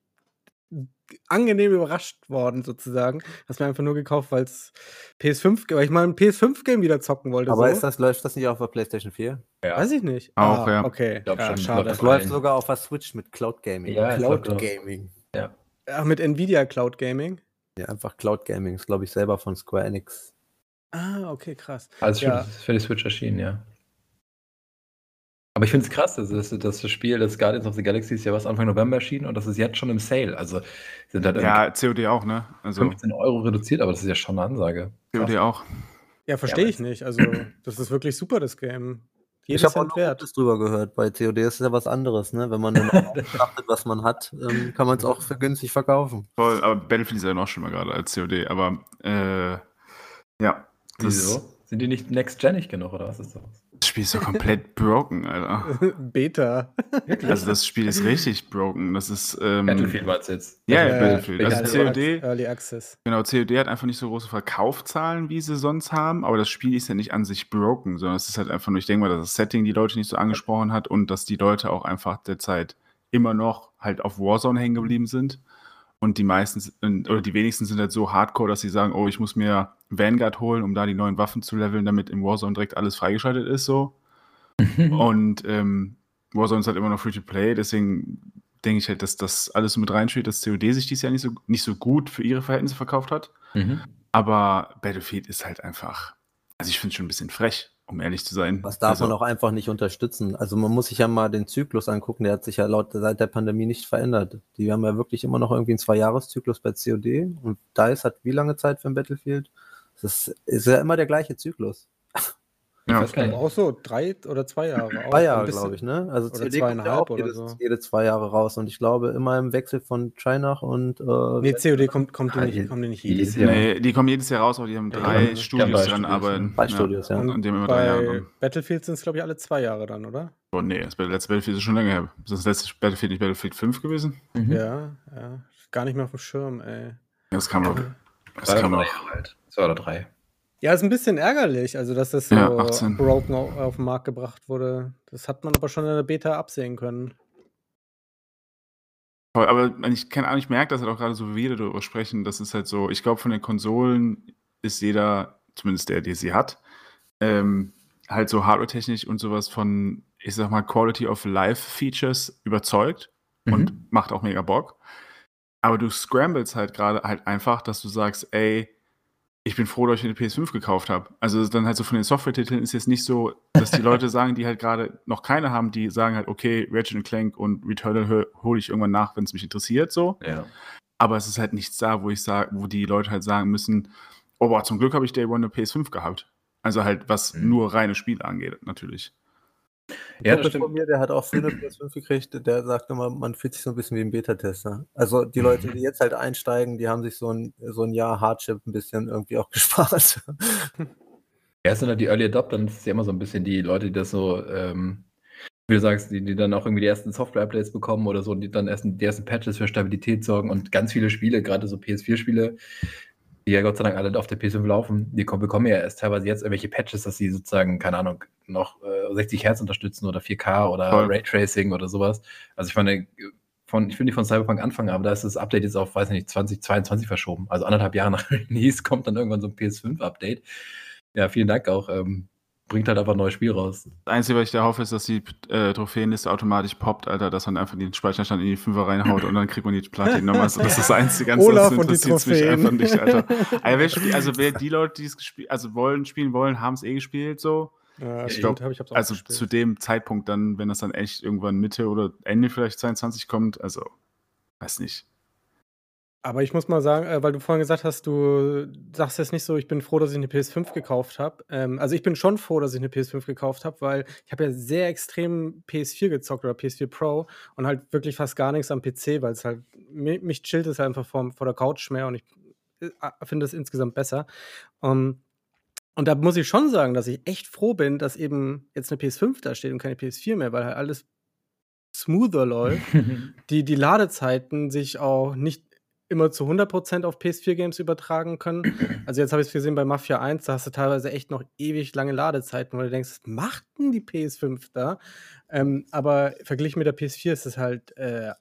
angenehm überrascht worden sozusagen. Hast mir einfach nur gekauft, weil's PS5 weil ich mal 'n PS5-Game wieder zocken wollte Aber so. ist das läuft das nicht auf der PlayStation 4? Ja. Weiß ich nicht. Auch, ah, ja. okay. Ich glaube Ja, schon, schade. Das läuft sogar auf der Switch mit Cloud Gaming. Ja, glaub, Cloud. Gaming. Ach, mit Nvidia Cloud Gaming? Ja, einfach Cloud Gaming. Ist, glaube ich, selber von Square Enix. Ah, okay, krass. Also Ja. für die Switch erschienen, ja. Aber ich finde es krass, dass das, dass das Spiel, das Guardians of the Galaxy ist ja was Anfang November erschienen und das ist jetzt schon im Sale. Also sind halt Ja, COD auch, ne? Also 15 Euro reduziert, aber das ist ja schon eine Ansage. COD auch. Ja, verstehe aber ich nicht. Also, das ist wirklich super, das Game. Jedes Ich habe auch wert. Gutes drüber gehört. Bei COD ist es ja was anderes, ne? Wenn man dann auch betrachtet, was man hat, ähm, kann man es auch für günstig verkaufen. Voll, aber Battlefield ist ja noch schlimmer gerade als COD. Aber äh, ja, Wieso? Sind die nicht next-genig genug oder was ist das? Das Spiel ist doch komplett broken, Alter. Beta. Also das Spiel ist richtig broken. Das ist ähm, Battlefield meinst du jetzt? Ja, Äh, Battlefield. welches Also COD, Early Access. genau, COD hat einfach nicht so große Verkaufszahlen, wie sie sonst haben, aber das Spiel ist ja nicht an sich broken, sondern es ist halt einfach nur, ich denke mal, dass das Setting die Leute nicht so angesprochen hat und dass die Leute auch einfach derzeit immer noch halt auf Warzone hängen geblieben sind. Und die meisten oder die wenigsten sind halt so hardcore, dass sie sagen, oh, ich muss mir Vanguard holen, um da die neuen Waffen zu leveln, damit im Warzone direkt alles freigeschaltet ist, so. Und ähm, Warzone ist halt immer noch Free-to-Play, deswegen denke ich halt, dass das alles so mit reinspielt, dass COD sich dieses Jahr nicht so, nicht so gut für ihre Verhältnisse verkauft hat. Mhm. Aber Battlefield ist halt einfach, also ich finde es schon ein bisschen frech, um ehrlich zu sein. Was darf also, man auch einfach nicht unterstützen. Also man muss sich ja mal den Zyklus angucken, der hat sich ja laut seit der Pandemie nicht verändert. Die haben ja wirklich immer noch irgendwie einen Zwei-Jahres-Zyklus bei COD und DICE hat wie lange Zeit für ein Battlefield? Das ist, ist ja immer der gleiche Zyklus. Ja. weiß Ich glaube auch so drei oder zwei Jahre. Auch Zwei Jahre, glaube ich, ne? Also Oder ja zweieinhalb auch oder jedes, so. jede zwei Jahre raus und ich glaube immer im Wechsel von Trinach und äh, Nee, COD kommt, kommt die Ja, nicht, kommen die nicht jedes Jahr. Nee, die kommen jedes Jahr raus, aber die haben Ja, drei die haben- Studios die drei dran Studios, arbeiten. Bei Studios, ja. Und, Und die haben immer drei Jahre. Battlefield sind es, glaube ich, alle zwei Jahre dann, oder? Oh nee, das letzte Battlefield ist schon länger her. Ist das letzte Battlefield nicht Battlefield 5 gewesen? Mhm. Ja, ja. Gar nicht mehr auf dem Schirm, ey. Ja, das kam noch. Das kam noch. drei Jahre alt. Zwei oder drei. Ja, ist ein bisschen ärgerlich, also dass das so Ja, 18. broken au- auf den Markt gebracht wurde. Das hat man aber schon in der Beta absehen können. Aber ich kann auch, ich merke das halt auch gerade so, wie wir darüber sprechen. Das ist halt so, ich glaube, von den Konsolen ist jeder, zumindest der, der sie hat, ähm, halt so hardware-technisch und sowas von, ich sag mal, Quality of Life Features überzeugt und Mhm. macht auch mega Bock. Aber du scrambles halt gerade halt einfach, dass du sagst, ey, ich bin froh, dass ich eine PS5 gekauft habe. Also dann halt so von den Software-Titeln ist jetzt nicht so, dass die Leute sagen, die halt gerade noch keine haben, die sagen halt, okay, Ratchet Clank und Returnal hole ich irgendwann nach, wenn es mich interessiert, so. Ja. Aber es ist halt nichts da, wo ich sage, wo die Leute halt sagen müssen, oh, boah, zum Glück habe ich Day One eine PS5 gehabt. Also halt, was Mhm. nur reine Spiele angeht, natürlich. Ja, das von mir, der hat auch früher eine PS5 gekriegt, der sagt immer, man fühlt sich so ein bisschen wie ein Beta-Tester. Also die Leute, die jetzt halt einsteigen, die haben sich so ein, so ein Jahr Hardship ein bisschen irgendwie auch gespart. Ja, es sind halt die Early Adopter, das ist ja immer so ein bisschen die Leute, die das so, ähm, wie du sagst, die, die dann auch irgendwie die ersten Software-Updates bekommen oder so und die dann erst die ersten Patches für Stabilität sorgen und ganz viele Spiele, gerade so PS4-Spiele, die ja Gott sei Dank alle auf der PS5 laufen, die kommen, bekommen ja erst teilweise jetzt irgendwelche Patches, dass sie sozusagen, keine Ahnung, noch äh, 60 Hertz unterstützen oder 4K oder Voll. Raytracing oder sowas. Also ich meine, von, ich will nicht von Cyberpunk anfangen, aber da ist das Update jetzt auf, weiß nicht, 2022 verschoben. Also anderthalb Jahre nach Release kommt dann irgendwann so ein PS5-Update. Ja, vielen Dank auch. Ähm, bringt halt einfach ein neues Spiel raus. Das Einzige, was ich da hoffe, ist, dass die äh, Trophäenliste automatisch poppt, Alter, dass man einfach den Speicherstand in die Fünfer reinhaut und dann kriegt man die Platin nochmal. Also, das ist das Einzige, ganz Olaf die interessiert's mich Trophäen. einfach nicht, Alter. Also wer, spiel, also wer die Leute, die es gespielt, also wollen, spielen wollen, haben es eh gespielt, so. Ja, Ich stimmt, glaub, hab ich hab's auch Also gespielt. zu dem Zeitpunkt dann, wenn das dann echt irgendwann Mitte oder Ende vielleicht 22 kommt, also, weiß nicht. Aber ich muss mal sagen, äh, weil du vorhin gesagt hast, du sagst jetzt nicht so, ich bin froh, dass ich eine PS5 gekauft habe. Ähm, also ich bin schon froh, dass ich eine PS5 gekauft habe, weil ich habe ja sehr extrem PS4 gezockt oder PS4 Pro und halt wirklich fast gar nichts am PC, weil es halt, mi- mich chillt es einfach vor, vor der Couch mehr und ich äh, finde es insgesamt besser. Ähm, und da muss ich schon sagen, dass ich echt froh bin, dass eben jetzt eine PS5 da steht und keine PS4 mehr, weil halt alles smoother läuft die, die Ladezeiten sich auch nicht immer zu 100% auf PS4-Games übertragen können. Also jetzt habe ich es gesehen bei Mafia 1, da hast du teilweise echt noch ewig lange Ladezeiten, wo du denkst, was macht denn die PS5 da? Ähm, aber verglichen mit der PS4 ist es halt äh,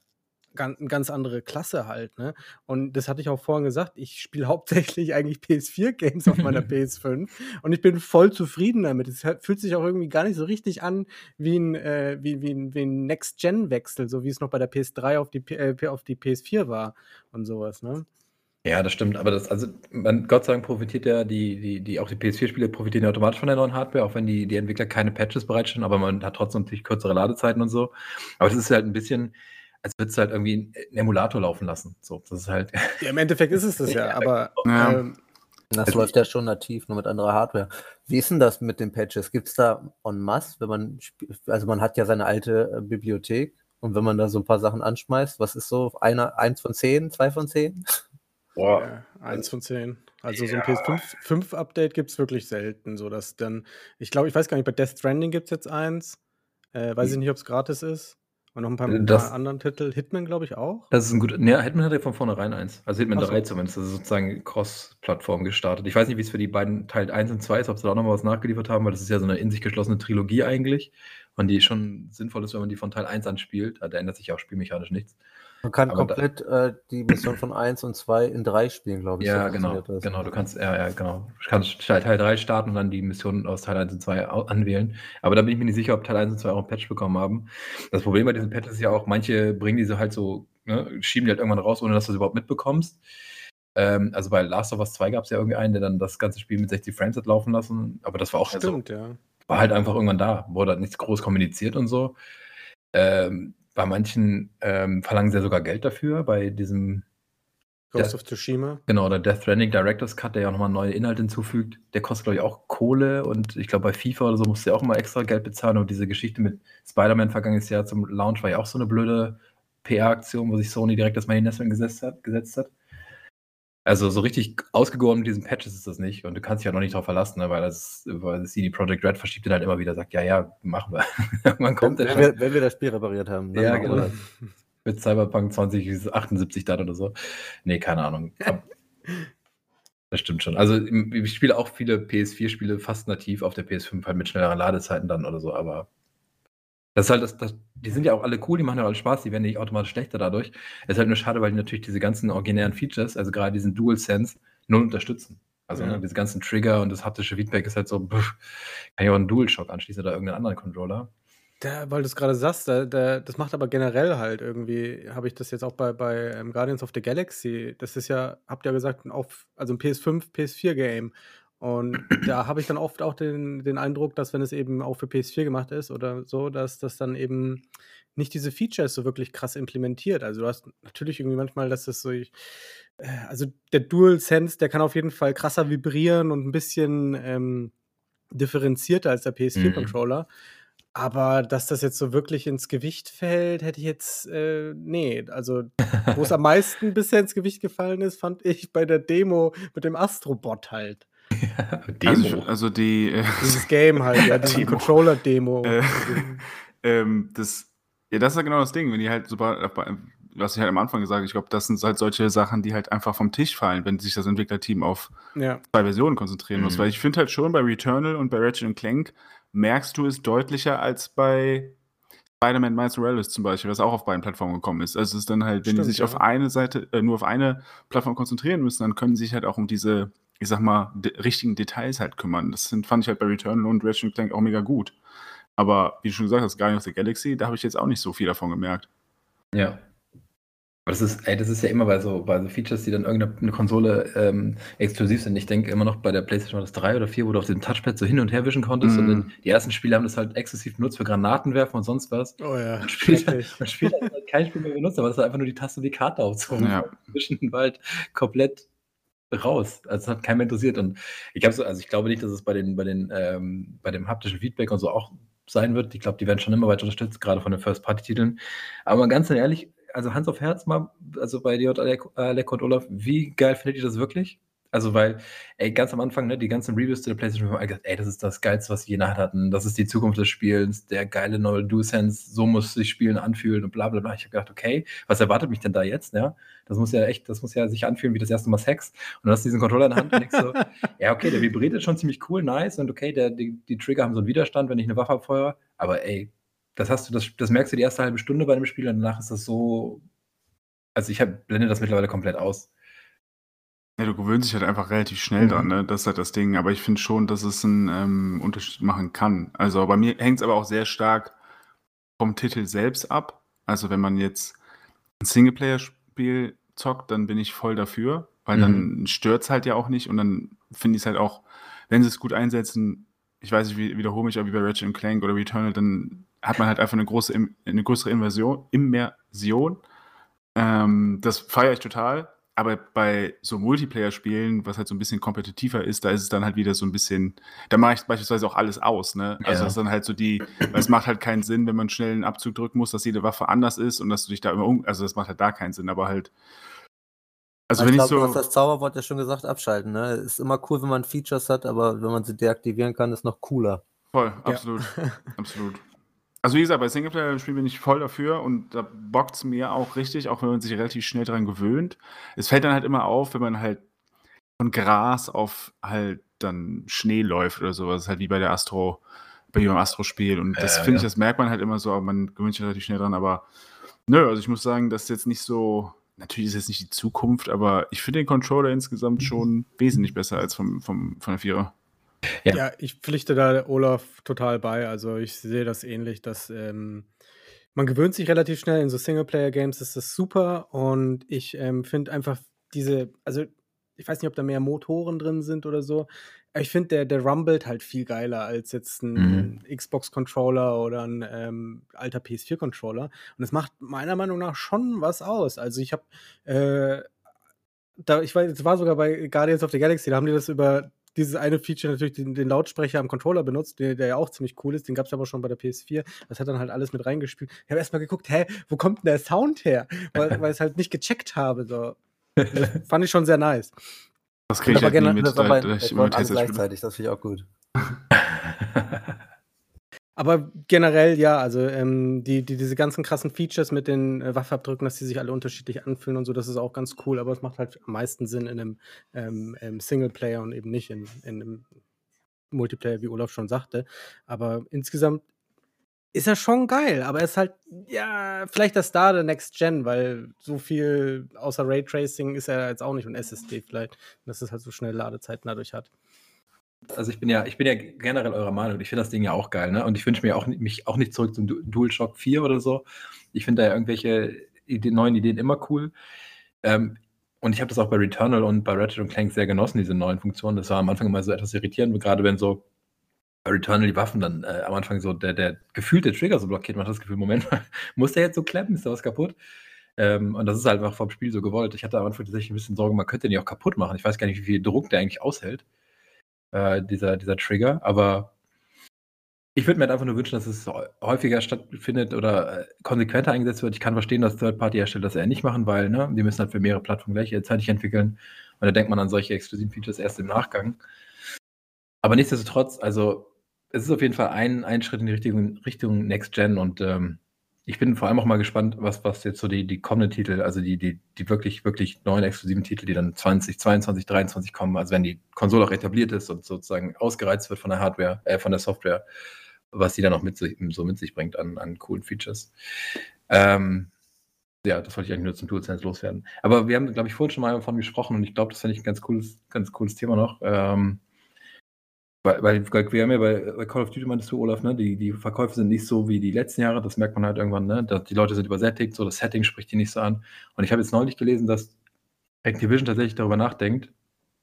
ganz, ganz andere Klasse halt, ne? Und das hatte ich auch vorhin gesagt, ich spiele hauptsächlich eigentlich PS4-Games auf meiner PS5 und ich bin voll zufrieden damit. Es fühlt sich auch irgendwie gar nicht so richtig an wie ein, äh, wie, wie ein, wie ein Next-Gen-Wechsel, so wie es noch bei der PS3 auf die, äh, auf die PS4 war und sowas, ne? Ja, das stimmt. Aber das, also, man, Gott sei Dank profitiert ja die, die, die auch die PS4-Spiele profitieren ja automatisch von der neuen Hardware, auch wenn die, die Entwickler keine Patches bereitstellen, aber man hat trotzdem natürlich kürzere Ladezeiten und so. Aber das ist halt ein bisschen, als würdest du halt irgendwie einen Emulator laufen lassen. So, das ist halt. Ja, im Endeffekt ist es das ja, aber. Ja. Ähm, das also, läuft ja schon nativ, nur mit anderer Hardware. Wie ist denn das mit den Patches? Gibt es da en masse, wenn man, also man hat ja seine alte äh, Bibliothek und wenn man da so ein paar Sachen anschmeißt, was ist so, einer, eins von zehn, zwei von zehn? Boah. Ja, eins von zehn. Also so ein PS5-Update gibt es wirklich selten, so dass dann, ich glaube, ich weiß gar nicht, bei Death Stranding gibt es jetzt eins. Äh, weiß ich hm. nicht, ob es gratis ist. Und noch ein paar, das, paar anderen Titel. Hitman, glaube ich, auch. Das ist ein guter. Ja, Hitman hat ja von vornherein eins. Also Hitman so. 3 zumindest. Das ist sozusagen Cross-Plattform gestartet. Ich weiß nicht, wie es für die beiden Teil 1 und 2 ist, ob sie da auch noch mal was nachgeliefert haben, weil das ist ja so eine in sich geschlossene Trilogie eigentlich. Und die schon sinnvoll ist, wenn man die von Teil 1 anspielt. Da ändert sich ja auch spielmechanisch nichts. Man kann Aber komplett da, äh, die Mission von 1 und 2 in 3 spielen, glaube ich. Ja, so genau. Genau, du kannst, ja, ja, genau. Du kannst Teil 3 starten und dann die Mission aus Teil 1 und 2 anwählen. Aber da bin ich mir nicht sicher, ob Teil 1 und 2 auch ein Patch bekommen haben. Das Problem bei diesen Patches ist ja auch, manche bringen diese halt so, ne, schieben die halt irgendwann raus, ohne dass du es überhaupt mitbekommst. Ähm, also bei Last of Us 2 gab es ja irgendwie einen, der dann das ganze Spiel mit 60 Frames hat laufen lassen. Aber das war auch Stimmt, so, ja. War halt einfach irgendwann da, wurde halt nichts groß kommuniziert und so. Ähm, bei manchen ähm, verlangen sie ja sogar Geld dafür, bei diesem Ghost Death, of Tsushima. Genau, der Death Stranding Director's Cut, der ja nochmal neue Inhalte hinzufügt, der kostet, glaube ich, auch Kohle und ich glaube, bei FIFA oder so musst du ja auch immer extra Geld bezahlen und diese Geschichte mit Spider-Man vergangenes Jahr zum Launch war ja auch so eine blöde PR-Aktion, wo sich Sony direkt das Mayonnaise gesetzt hat. Gesetzt hat. Also so richtig ausgegoren mit diesen Patches ist das nicht und du kannst dich ja noch nicht darauf verlassen, ne, weil das, weil das CD Projekt Red verschiebt den halt immer wieder, sagt, ja, ja, machen wir. Man kommt wenn, wir, wenn wir das Spiel repariert haben. ja, genau. Mit Cyberpunk 2078 dann oder so. Nee, keine Ahnung. das stimmt schon. Also ich spiele auch viele PS4-Spiele fast nativ auf der PS5 halt mit schnelleren Ladezeiten dann oder so, aber das ist halt das, das, die sind ja auch alle cool, die machen ja alle Spaß, die werden nicht automatisch schlechter dadurch. Es ist halt nur schade, weil die natürlich diese ganzen originären Features, also gerade diesen DualSense, null unterstützen. Also ja. ne, diese ganzen Trigger und das haptische Feedback ist halt so, pff, kann ich auch einen DualShock anschließen oder irgendeinen anderen Controller. Da, weil du es gerade sagst, da, da, das macht aber generell halt irgendwie, habe ich das jetzt auch bei, bei ähm, Guardians of the Galaxy, das ist ja, habt ihr ja gesagt, auf, also ein PS5, PS4-Game. Und da habe ich dann oft auch den, den Eindruck, dass wenn es eben auch für PS4 gemacht ist oder so, dass das dann eben nicht diese Features so wirklich krass implementiert. Also du hast natürlich irgendwie manchmal, dass das so, ich, äh, also der Dual Sense, der kann auf jeden Fall krasser vibrieren und ein bisschen ähm, differenzierter als der PS4-Controller. Mhm. Aber dass das jetzt so wirklich ins Gewicht fällt, hätte ich jetzt, äh, nee, also wo es am meisten bisher ins Gewicht gefallen ist, fand ich bei der Demo mit dem Astrobot halt. Also, also, die. Äh, Dieses Game halt, ja, diese Controller-Demo. Äh, ähm, das, ja, das ist ja genau das Ding, wenn die halt super, was ich halt am Anfang gesagt habe, ich glaube, das sind halt solche Sachen, die halt einfach vom Tisch fallen, wenn sich das Entwicklerteam auf ja. zwei Versionen konzentrieren mhm. muss. Weil ich finde halt schon bei Returnal und bei Ratchet Clank merkst du es deutlicher als bei Spider-Man Miles Morales zum Beispiel, was auch auf beiden Plattformen gekommen ist. Also es ist dann halt, wenn Stimmt, die sich ja. auf eine Seite, äh, nur auf eine Plattform konzentrieren müssen, dann können sie sich halt auch um diese ich sag mal, de richtigen Details halt kümmern. Das sind, fand ich halt bei Returnal und Ratchet Clank auch mega gut. Aber wie du schon gesagt hast, Guardians of the Galaxy, da habe ich jetzt auch nicht so viel davon gemerkt. Ja. Aber das ist, ey, das ist ja immer bei so, bei so Features, die dann irgendeine Konsole ähm, exklusiv sind. Ich denke immer noch bei der PlayStation das 3 oder 4, wo du auf dem Touchpad so hin und her wischen konntest. Mm. Und dann, die ersten Spiele haben das halt exklusiv benutzt für Granaten werfen und sonst was. Oh ja. Man spielt, man spielt halt kein Spiel mehr benutzt, aber das ist einfach nur die Taste und die Karte aufzuholen. Ja. Wischen war halt komplett raus. Also hat keinen interessiert. Und ich habe so, also ich glaube nicht, dass es bei den, bei den, ähm, bei dem haptischen Feedback und so auch sein wird. Ich glaube, die werden schon immer weiter unterstützt, gerade von den First-Party-Titeln. Aber ganz ehrlich, also Hans auf Herz mal, also bei dir, Alec und Olaf, wie geil findet ihr das wirklich? Also, weil, ey, ganz am Anfang, ne, die ganzen Reviews zu der PlayStation 5 gesagt, ey, das ist das Geilste, was wir je hatten. Das ist die Zukunft des Spielens, der geile neue DualSense, so muss sich Spielen anfühlen und bla bla bla. Ich habe gedacht, okay, was erwartet mich denn da jetzt? Ja? Das muss ja echt, das muss ja sich anfühlen wie das erste Mal Sex. Und dann hast du diesen Controller in der Hand und denkst so, ja, okay, der vibriert jetzt schon ziemlich cool, nice. Und okay, der, die, die Trigger haben so einen Widerstand, wenn ich eine Waffe abfeuere. Aber ey, das hast du, das, das merkst du die erste halbe Stunde bei dem Spiel und danach ist das so also ich hab, blende das mittlerweile komplett aus. Ja, du gewöhnst dich halt einfach relativ schnell Mhm. dran, ne? Das ist halt das Ding. Aber ich finde schon, dass es einen ähm, Unterschied machen kann. Also bei mir hängt es aber auch sehr stark vom Titel selbst ab. Also wenn man jetzt ein Singleplayer-Spiel zockt, dann bin ich voll dafür, weil dann stört es halt ja auch nicht und dann finde ich es halt auch, wenn sie es gut einsetzen, ich weiß nicht, wie wiederhole mich, aber wie bei Ratchet Clank oder Returnal, dann hat man halt einfach eine große, Im- eine größere Inversion, Immersion. Ähm, das feiere ich total. Aber bei so Multiplayer-Spielen, was halt so ein bisschen kompetitiver ist, da ist es dann halt wieder so ein bisschen, da mache ich beispielsweise auch alles aus, ne? Also Ja. das ist dann halt so die, weil es macht halt keinen Sinn, wenn man schnell einen Abzug drücken muss, dass jede Waffe anders ist und dass du dich da immer um, also das macht halt da keinen Sinn, aber halt, also ich wenn ich glaube, du so, hast das Zauberwort ja schon gesagt, abschalten. Ne? Ist immer cool, wenn man Features hat, aber wenn man sie deaktivieren kann, ist noch cooler. voll, absolut, absolut. Also wie gesagt, bei Singleplayer-Spielen bin ich voll dafür und da bockt es mir auch richtig, auch wenn man sich relativ schnell dran gewöhnt. Es fällt dann halt immer auf, wenn man halt von Gras auf halt dann Schnee läuft oder sowas, halt wie bei der Astro, bei beim Astro-Spiel. Und das Ja, finde ich, ja. das merkt man halt immer so, aber man gewöhnt sich relativ schnell dran. Aber nö, also ich muss sagen, das ist jetzt nicht so, natürlich ist jetzt nicht die Zukunft, aber ich finde den Controller insgesamt schon wesentlich besser als vom, vom, von der Vierer. Ja. Ja. ich pflichte da Olaf total bei. Also ich sehe das ähnlich, dass ähm, man gewöhnt sich relativ schnell. In so Singleplayer-Games ist das super und ich ähm, finde einfach diese, also ich weiß nicht, ob da mehr Motoren drin sind oder so. Ich finde, der, der rumbelt halt viel geiler als jetzt ein Mhm. Xbox-Controller oder ein ähm, alter PS4-Controller. Und es macht meiner Meinung nach schon was aus. Also ich habe äh, da, ich weiß, es war sogar bei Guardians of the Galaxy, da haben die das über dieses eine Feature natürlich den, den Lautsprecher am Controller benutzt, der, der ja auch ziemlich cool ist. Den gab es aber schon bei der PS4. Das hat dann halt alles mit reingespielt. Ich habe erstmal geguckt, hä, wo kommt denn der Sound her? Weil, weil ich es halt nicht gecheckt habe. So. Das fand ich schon sehr nice. Das kriege ich Aber halt nie gerne- mit, da, bei, da ich immer mit Headset gleichzeitig, das finde ich auch gut. Aber generell ja, also ähm, die, die, diese ganzen krassen Features mit den äh, Waffabdrücken, dass die sich alle unterschiedlich anfühlen und so, das ist auch ganz cool, aber es macht halt am meisten Sinn in einem ähm, ähm, Singleplayer und eben nicht in, in einem Multiplayer, wie Olaf schon sagte. Aber insgesamt ist er schon geil, aber er ist halt, ja, vielleicht das Star der Next Gen, weil so viel außer Raytracing ist er jetzt auch nicht und SSD vielleicht, dass es halt so schnell Ladezeiten dadurch hat. Also ich bin ja, ich bin ja generell eurer Meinung. Ich finde das Ding ja auch geil, ne? Und ich wünsche mir auch, mich auch nicht zurück zum Du- DualShock 4 oder so. Ich finde da ja irgendwelche Ideen, neuen Ideen immer cool. Ähm, und ich habe das auch bei Returnal und bei Ratchet Clank sehr genossen, diese neuen Funktionen. Das war am Anfang immer so etwas irritierend, gerade wenn so bei Returnal die Waffen dann äh, am Anfang so der, der gefühlte Trigger so blockiert. Man hat das Gefühl, Moment muss der jetzt so klemmen? Ist da was kaputt? Ähm, und das ist halt einfach vom Spiel so gewollt. Ich hatte am Anfang tatsächlich ein bisschen Sorge, man könnte den ja auch kaputt machen. Ich weiß gar nicht, wie viel Druck der eigentlich aushält äh, dieser, dieser Trigger, aber ich würde mir halt einfach nur wünschen, dass es häu- häufiger stattfindet oder äh, konsequenter eingesetzt wird. Ich kann verstehen, dass Third-Party-Hersteller das eher nicht machen, weil ne, die müssen halt für mehrere Plattformen gleichzeitig entwickeln. Und da denkt man an solche exklusiven Features erst im Nachgang. Aber nichtsdestotrotz, also es ist auf jeden Fall ein, ein Schritt in die Richtung, Richtung Next Gen und ähm, ich bin vor allem auch mal gespannt, was, was jetzt so die, die kommenden Titel, also die, die, die wirklich, wirklich neuen exklusiven Titel, die dann 2022, 2023 kommen, also wenn die Konsole auch etabliert ist und sozusagen ausgereizt wird von der Hardware, äh, von der Software, was die dann auch mit so mit sich bringt an, an coolen Features. Ähm, ja, das wollte ich eigentlich nur zum DualSense loswerden. Aber wir haben, glaube ich, vorhin schon mal davon gesprochen und ich glaube, das fände ich ein ganz cooles, ganz cooles Thema noch. Ähm, weil, weil wir haben ja bei, bei Call of Duty, meintest du, Olaf, ne, die, die Verkäufe sind nicht so wie die letzten Jahre, das merkt man halt irgendwann, ne, dass die Leute sind übersättigt, so das Setting spricht die nicht so an. Und ich habe jetzt neulich gelesen, dass Activision tatsächlich darüber nachdenkt,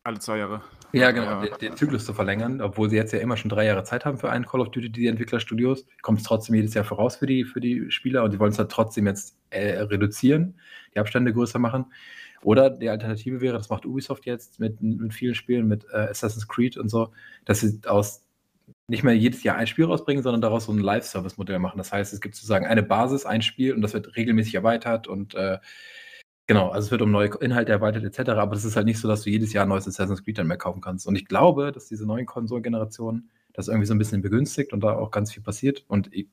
Alle zwei Jahre. ja, genau, den, den Zyklus zu verlängern, obwohl sie jetzt ja immer schon drei Jahre Zeit haben für einen Call of Duty, die Entwicklerstudios, kommt es trotzdem jedes Jahr voraus für die, für die Spieler und die wollen es halt trotzdem jetzt äh, reduzieren, die Abstände größer machen. Oder die Alternative wäre, das macht Ubisoft jetzt mit, mit vielen Spielen, mit äh, Assassin's Creed und so, dass sie aus nicht mehr jedes Jahr ein Spiel rausbringen, sondern daraus so ein Live-Service-Modell machen. Das heißt, es gibt sozusagen eine Basis, ein Spiel und das wird regelmäßig erweitert und äh, genau, also es wird um neue Inhalte erweitert etc. Aber das ist halt nicht so, dass du jedes Jahr ein neues Assassin's Creed dann mehr kaufen kannst. Und ich glaube, dass diese neuen Konsolengenerationen das irgendwie so ein bisschen begünstigt und da auch ganz viel passiert. Und ich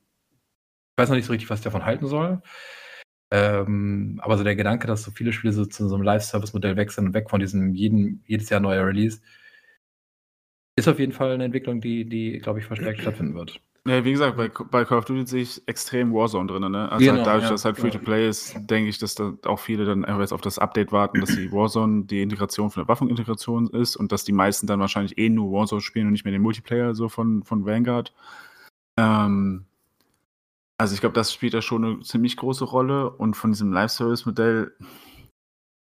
weiß noch nicht so richtig, was ich davon halten soll. Ähm, aber so der Gedanke, dass so viele Spiele so zu so einem Live-Service-Modell wechseln und weg von diesem jeden, jedes Jahr neuer Release, ist auf jeden Fall eine Entwicklung, die, die glaube ich, verstärkt stattfinden wird. Ja, wie gesagt, bei, bei Call of Duty sehe ich extrem Warzone drin. Ne? Also Genau, halt dadurch, ja, dass halt. Free-to-Play ist, denke ich, dass da auch viele dann jetzt auf das Update warten, dass die Warzone die Integration von der Waffenintegration ist und dass die meisten dann wahrscheinlich eh nur Warzone spielen und nicht mehr den Multiplayer so von, von Vanguard. Ähm, also ich glaube, das spielt da schon eine ziemlich große Rolle und von diesem Live-Service-Modell,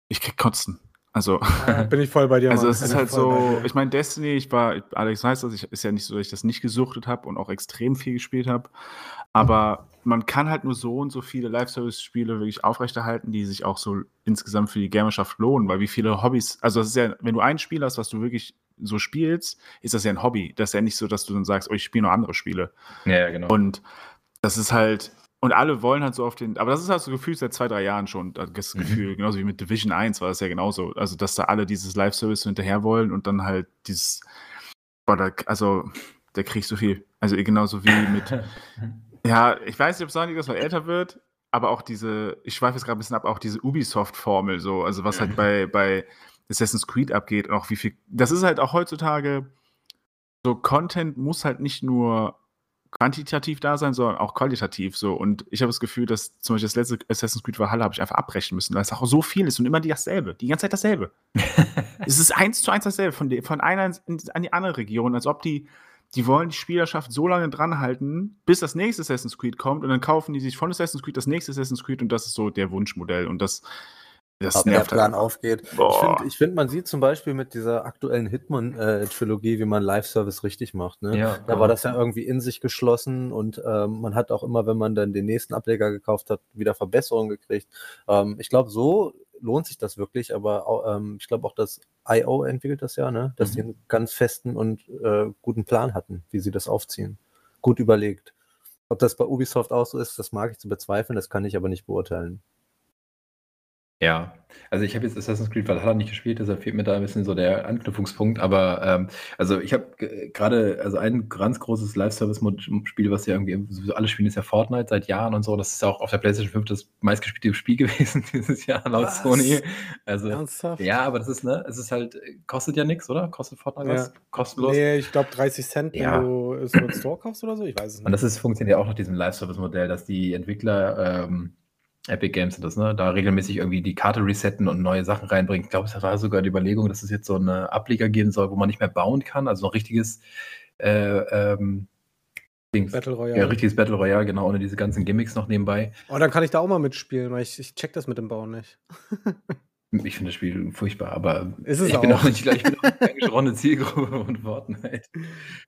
ich krieg Kotzen. Also, Ja, bin ich voll bei dir. also es ist halt so, ich meine, Destiny, ich war, Alex weiß das, ich, ist ja nicht so, dass ich das nicht gesuchtet habe und auch extrem viel gespielt habe, aber man kann halt nur so und so viele Live-Service-Spiele wirklich aufrechterhalten, die sich auch so insgesamt für die Gamerschaft lohnen, weil wie viele Hobbys, also es ist ja, wenn du ein Spiel hast, was du wirklich so spielst, ist das ja ein Hobby. Das ist ja nicht so, dass du dann sagst, oh, ich spiele noch andere Spiele. Ja, ja, genau. Und das ist halt, und alle wollen halt so auf den, aber das ist halt so gefühlt seit zwei, drei Jahren schon, das Mhm. Gefühl, genauso wie mit Division 1 war das ja genauso. Also, dass da alle dieses Live-Service so hinterher wollen und dann halt dieses, also, der kriegt so viel. Also, genauso wie mit, ja, ich weiß nicht, ob liegt, dass man älter wird, aber auch diese, ich schweife jetzt gerade ein bisschen ab, auch diese Ubisoft-Formel, so, also was halt bei, bei Assassin's Creed abgeht und auch wie viel, das ist halt auch heutzutage, so Content muss halt nicht nur quantitativ da sein, sondern auch qualitativ so. Und ich habe das Gefühl, dass zum Beispiel das letzte Assassin's Creed Valhalla habe ich einfach abbrechen müssen, weil es auch so viel ist und immer die dasselbe, die ganze Zeit dasselbe. es ist eins zu eins dasselbe, von, von einer an die andere Region, als ob die, die wollen die Spielerschaft so lange dranhalten, bis das nächste Assassin's Creed kommt und dann kaufen die sich von Assassin's Creed das nächste Assassin's Creed und das ist so der Wunschmodell und das, das ob der nervt Plan halt. aufgeht. Ich Boah. finde, ich find, man sieht zum Beispiel mit dieser aktuellen Hitman-Trilogie, wie man Live-Service richtig macht. Ne? Ja, Da war das ja irgendwie in sich geschlossen und ähm, man hat auch immer, wenn man dann den nächsten Ableger gekauft hat, wieder Verbesserungen gekriegt. Ähm, ich glaube, so lohnt sich das wirklich, aber ähm, ich glaube auch, dass IO entwickelt das ja, ne? dass Mhm. die einen ganz festen und äh, guten Plan hatten, wie sie das aufziehen. Gut überlegt. Ob das bei Ubisoft auch so ist, das mag ich zu bezweifeln, das kann ich aber nicht beurteilen. Ja, also ich habe jetzt Assassin's Creed Valhalla nicht gespielt, deshalb fehlt mir da ein bisschen so der Anknüpfungspunkt. Aber ähm, also ich habe ge- gerade, also ein ganz großes Live-Service-Spiel, was ja irgendwie sowieso alle spielen, ist ja Fortnite seit Jahren und so. Das ist ja auch auf der PlayStation 5 das meistgespielte Spiel gewesen dieses Jahr laut Was? Sony. Also Ernsthaft? ja, aber das ist, ne, es ist halt, kostet ja nichts, oder? Kostet Fortnite was? Ja. Kostenlos. Nee, ich glaube 30 Cent, wenn Ja. du es über den Store kaufst oder so. Ich weiß es Und nicht. das ist, funktioniert ja auch nach diesem Live-Service-Modell, dass die Entwickler, ähm, Epic Games sind das, ne, da regelmäßig irgendwie die Karte resetten und neue Sachen reinbringen. Ich glaube, es war sogar die Überlegung, dass es jetzt so eine Ableger geben soll, wo man nicht mehr bauen kann, also ein richtiges äh, ähm, Dings. Battle Ja, Royale. richtiges Battle Royale, genau, ohne diese ganzen Gimmicks noch nebenbei. Oh, dann kann ich da auch mal mitspielen, weil ich, ich check das mit dem Bauen nicht. Ich finde das Spiel furchtbar, aber ich bin auch. auch nicht gleich bin auch eine eingeschworene Zielgruppe und Fortnite.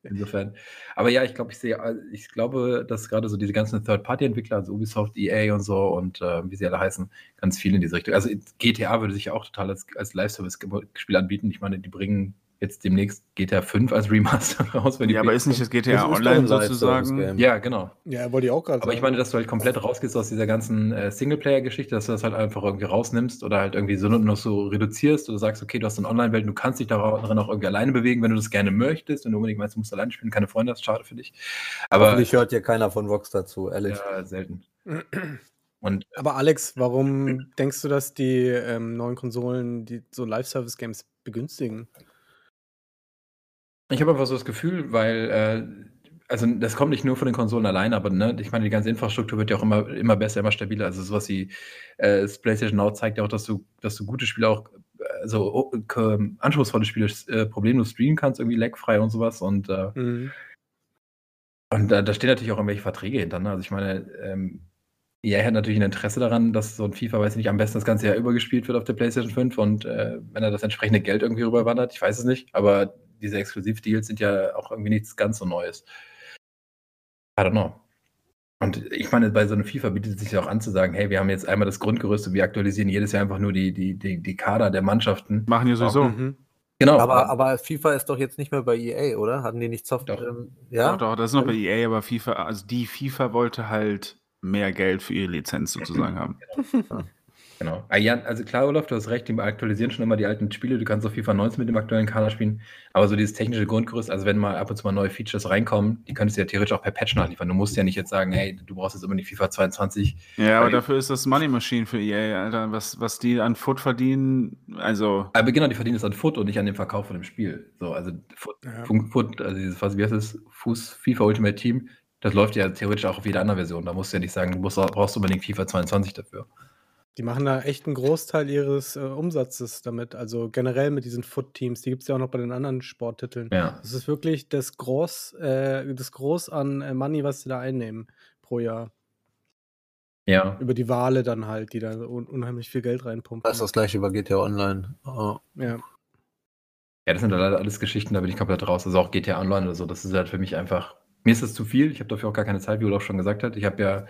Insofern. Aber ja, ich glaube, ich sehe, also ich glaube, dass gerade so diese ganzen Third-Party-Entwickler, also Ubisoft, EA und so und äh, wie sie alle heißen, ganz viel in diese Richtung. Also GTA würde sich ja auch total als, als Live-Service-Spiel anbieten. Ich meine, die bringen jetzt demnächst GTA 5 als Remaster raus. Wenn die Ja, aber ist nicht das GTA Das Online sozusagen? Ja, genau. Ja, wollte ich auch gerade Aber ich meine, dass du halt komplett rausgehst aus dieser ganzen äh, Singleplayer-Geschichte, dass du das halt einfach irgendwie rausnimmst oder halt irgendwie so nur noch so reduzierst oder sagst, okay, du hast eine Online-Welt, du kannst dich darin auch irgendwie alleine bewegen, wenn du das gerne möchtest und du unbedingt meinst, du musst alleine spielen, keine Freunde hast, schade für dich. Aber Hoffentlich hört ja keiner von Vox dazu, ehrlich. ja, selten. Und Aber Alex, warum denkst du, dass die ähm, neuen Konsolen die so Live-Service-Games begünstigen? Ich habe einfach so das Gefühl, weil, äh, also das kommt nicht nur von den Konsolen allein, aber ne, ich meine, die ganze Infrastruktur wird ja auch immer, immer besser, immer stabiler. Also sowas wie äh, das PlayStation Now zeigt ja auch, dass du, dass du gute Spiele auch, äh, so oh, anspruchsvolle Spiele äh, problemlos streamen kannst, irgendwie lagfrei und sowas. Und, äh, Mhm. und da, da stehen natürlich auch irgendwelche Verträge hinter. Ne? Also ich meine, ähm, EA hat natürlich ein Interesse daran, dass so ein FIFA, weiß ich nicht, am besten das ganze Jahr übergespielt wird auf der PlayStation 5 und äh, wenn er das entsprechende Geld irgendwie rüberwandert, ich weiß es nicht, aber diese Exklusivdeals sind ja auch irgendwie nichts ganz so Neues. I don't know. Und ich meine, bei so einem FIFA bietet es sich ja auch an zu sagen, hey, wir haben jetzt einmal das Grundgerüst und wir aktualisieren jedes Jahr einfach nur die, die, die, die Kader der Mannschaften. Machen ja sowieso. Mhm. Genau. Aber, aber FIFA ist doch jetzt nicht mehr bei EA, oder? Hatten die nicht Soft? Doch. Ähm, ja? Doch, doch, das ist noch bei EA, aber FIFA, also die FIFA wollte halt mehr Geld für ihre Lizenz sozusagen haben. Genau. Ah, ja, also klar, Olaf, du hast recht, die aktualisieren schon immer die alten Spiele. Du kannst auf FIFA 19 mit dem aktuellen Kader spielen. Aber so dieses technische Grundgerüst, also wenn mal ab und zu mal neue Features reinkommen, die könntest du ja theoretisch auch per Patch nachliefern. Du musst ja nicht jetzt sagen, hey, du brauchst jetzt immer die FIFA 22. Ja, aber Weil- dafür ist das Money Machine für EA, Alter. Was, was die an Foot verdienen, also. Aber genau, die verdienen es an Foot und nicht an dem Verkauf von dem Spiel. So, also Foot, Ja. Foot also dieses, was, wie heißt es? Fuß, FIFA Ultimate Team, Das läuft ja theoretisch auch auf jeder anderen Version. Da musst du ja nicht sagen, du musst, brauchst unbedingt FIFA 22 dafür. Die machen da echt einen Großteil ihres äh, Umsatzes damit. Also generell mit diesen Foot-Teams. Die gibt es ja auch noch bei den anderen Sporttiteln. Ja. Das ist wirklich das Groß, äh, das Groß an äh, Money, was sie da einnehmen pro Jahr. Ja. Über die Wale dann halt, die da un unheimlich viel Geld reinpumpen. Das ist das gleiche über GTA Online. Oh. Ja. Ja, das sind leider alles Geschichten, da bin ich komplett raus. Also auch GTA Online oder so, das ist halt für mich einfach. Mir ist das zu viel. Ich habe dafür auch gar keine Zeit, wie Olaf schon gesagt hat. Ich habe ja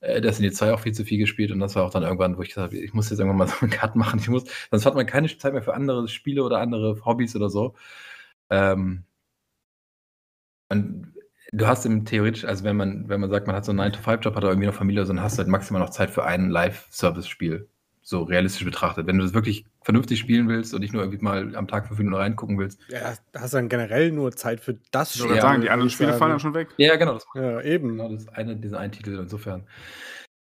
äh, Destiny 2 auch viel zu viel gespielt und das war auch dann irgendwann, wo ich gesagt habe, ich muss jetzt irgendwann mal so einen Cut machen. Ich muss, sonst hat man keine Zeit mehr für andere Spiele oder andere Hobbys oder so. Ähm, und du hast im theoretisch, also wenn man, wenn man sagt, man hat so einen 9-to-5-Job, hat er irgendwie noch Familie, so, dann hast du halt maximal noch Zeit für ein Live-Service-Spiel. So realistisch betrachtet. Wenn du das wirklich vernünftig spielen willst und nicht nur irgendwie mal am Tag fünf Minuten reingucken willst. Ja, da hast du dann generell nur Zeit für das Ich würde sagen, die anderen Spiele fallen ja schon weg. Ja, genau. Das, Ja, eben. genau, das ist eine, dieser ein Titel insofern.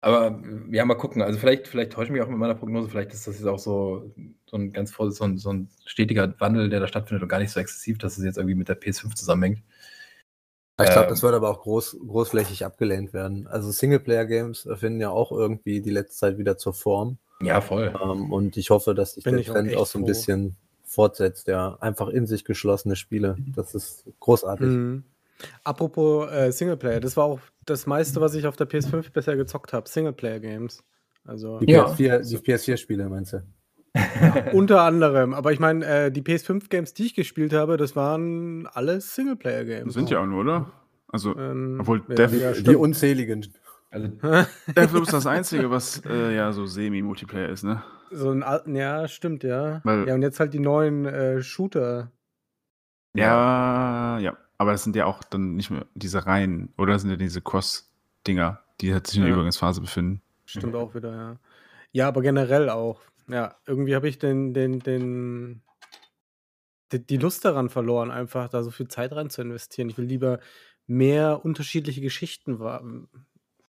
Aber ja, mal gucken. Also vielleicht, vielleicht täusche ich mich auch mit meiner Prognose. Vielleicht ist das jetzt auch so, so ein ganz so ein, so ein stetiger Wandel, der da stattfindet und gar nicht so exzessiv, dass es jetzt irgendwie mit der PS5 zusammenhängt. Ich glaube, Ähm. das wird aber auch groß, großflächig abgelehnt werden. Also Singleplayer-Games finden ja auch irgendwie die letzte Zeit wieder zur Form. Ja, voll. Ähm, und ich hoffe, dass sich Bin der auch Trend echt auch, so ein bisschen fortsetzt. Ja, einfach in sich geschlossene Spiele. Das ist großartig. Mhm. Apropos äh, Singleplayer, das war auch das meiste, was ich auf der PS5 bisher gezockt habe. Singleplayer-Games. Also Die Ja. PS4, die PS4-Spiele, meinst du? unter anderem. Aber ich meine, äh, die PS5-Games, die ich gespielt habe, das waren alles Singleplayer-Games. Sind ja auch nur, oder? Also, Ähm, Obwohl ja, Death- ja, Die stimmt. unzähligen. Also, Deathloop ist das Einzige, was äh, ja so semi-Multiplayer ist, ne? So ein ja, stimmt, ja. Weil- ja, und jetzt halt die neuen äh, Shooter. Ja, ja. Aber das sind ja auch dann nicht mehr diese Reihen, oder das sind ja diese Cross-Dinger, die halt sich in der Ja. Übergangsphase befinden. Stimmt auch wieder, ja. Ja, aber generell auch. Ja, irgendwie habe ich den, den, den, die, die Lust daran verloren, einfach da so viel Zeit rein zu investieren. Ich will lieber mehr unterschiedliche Geschichten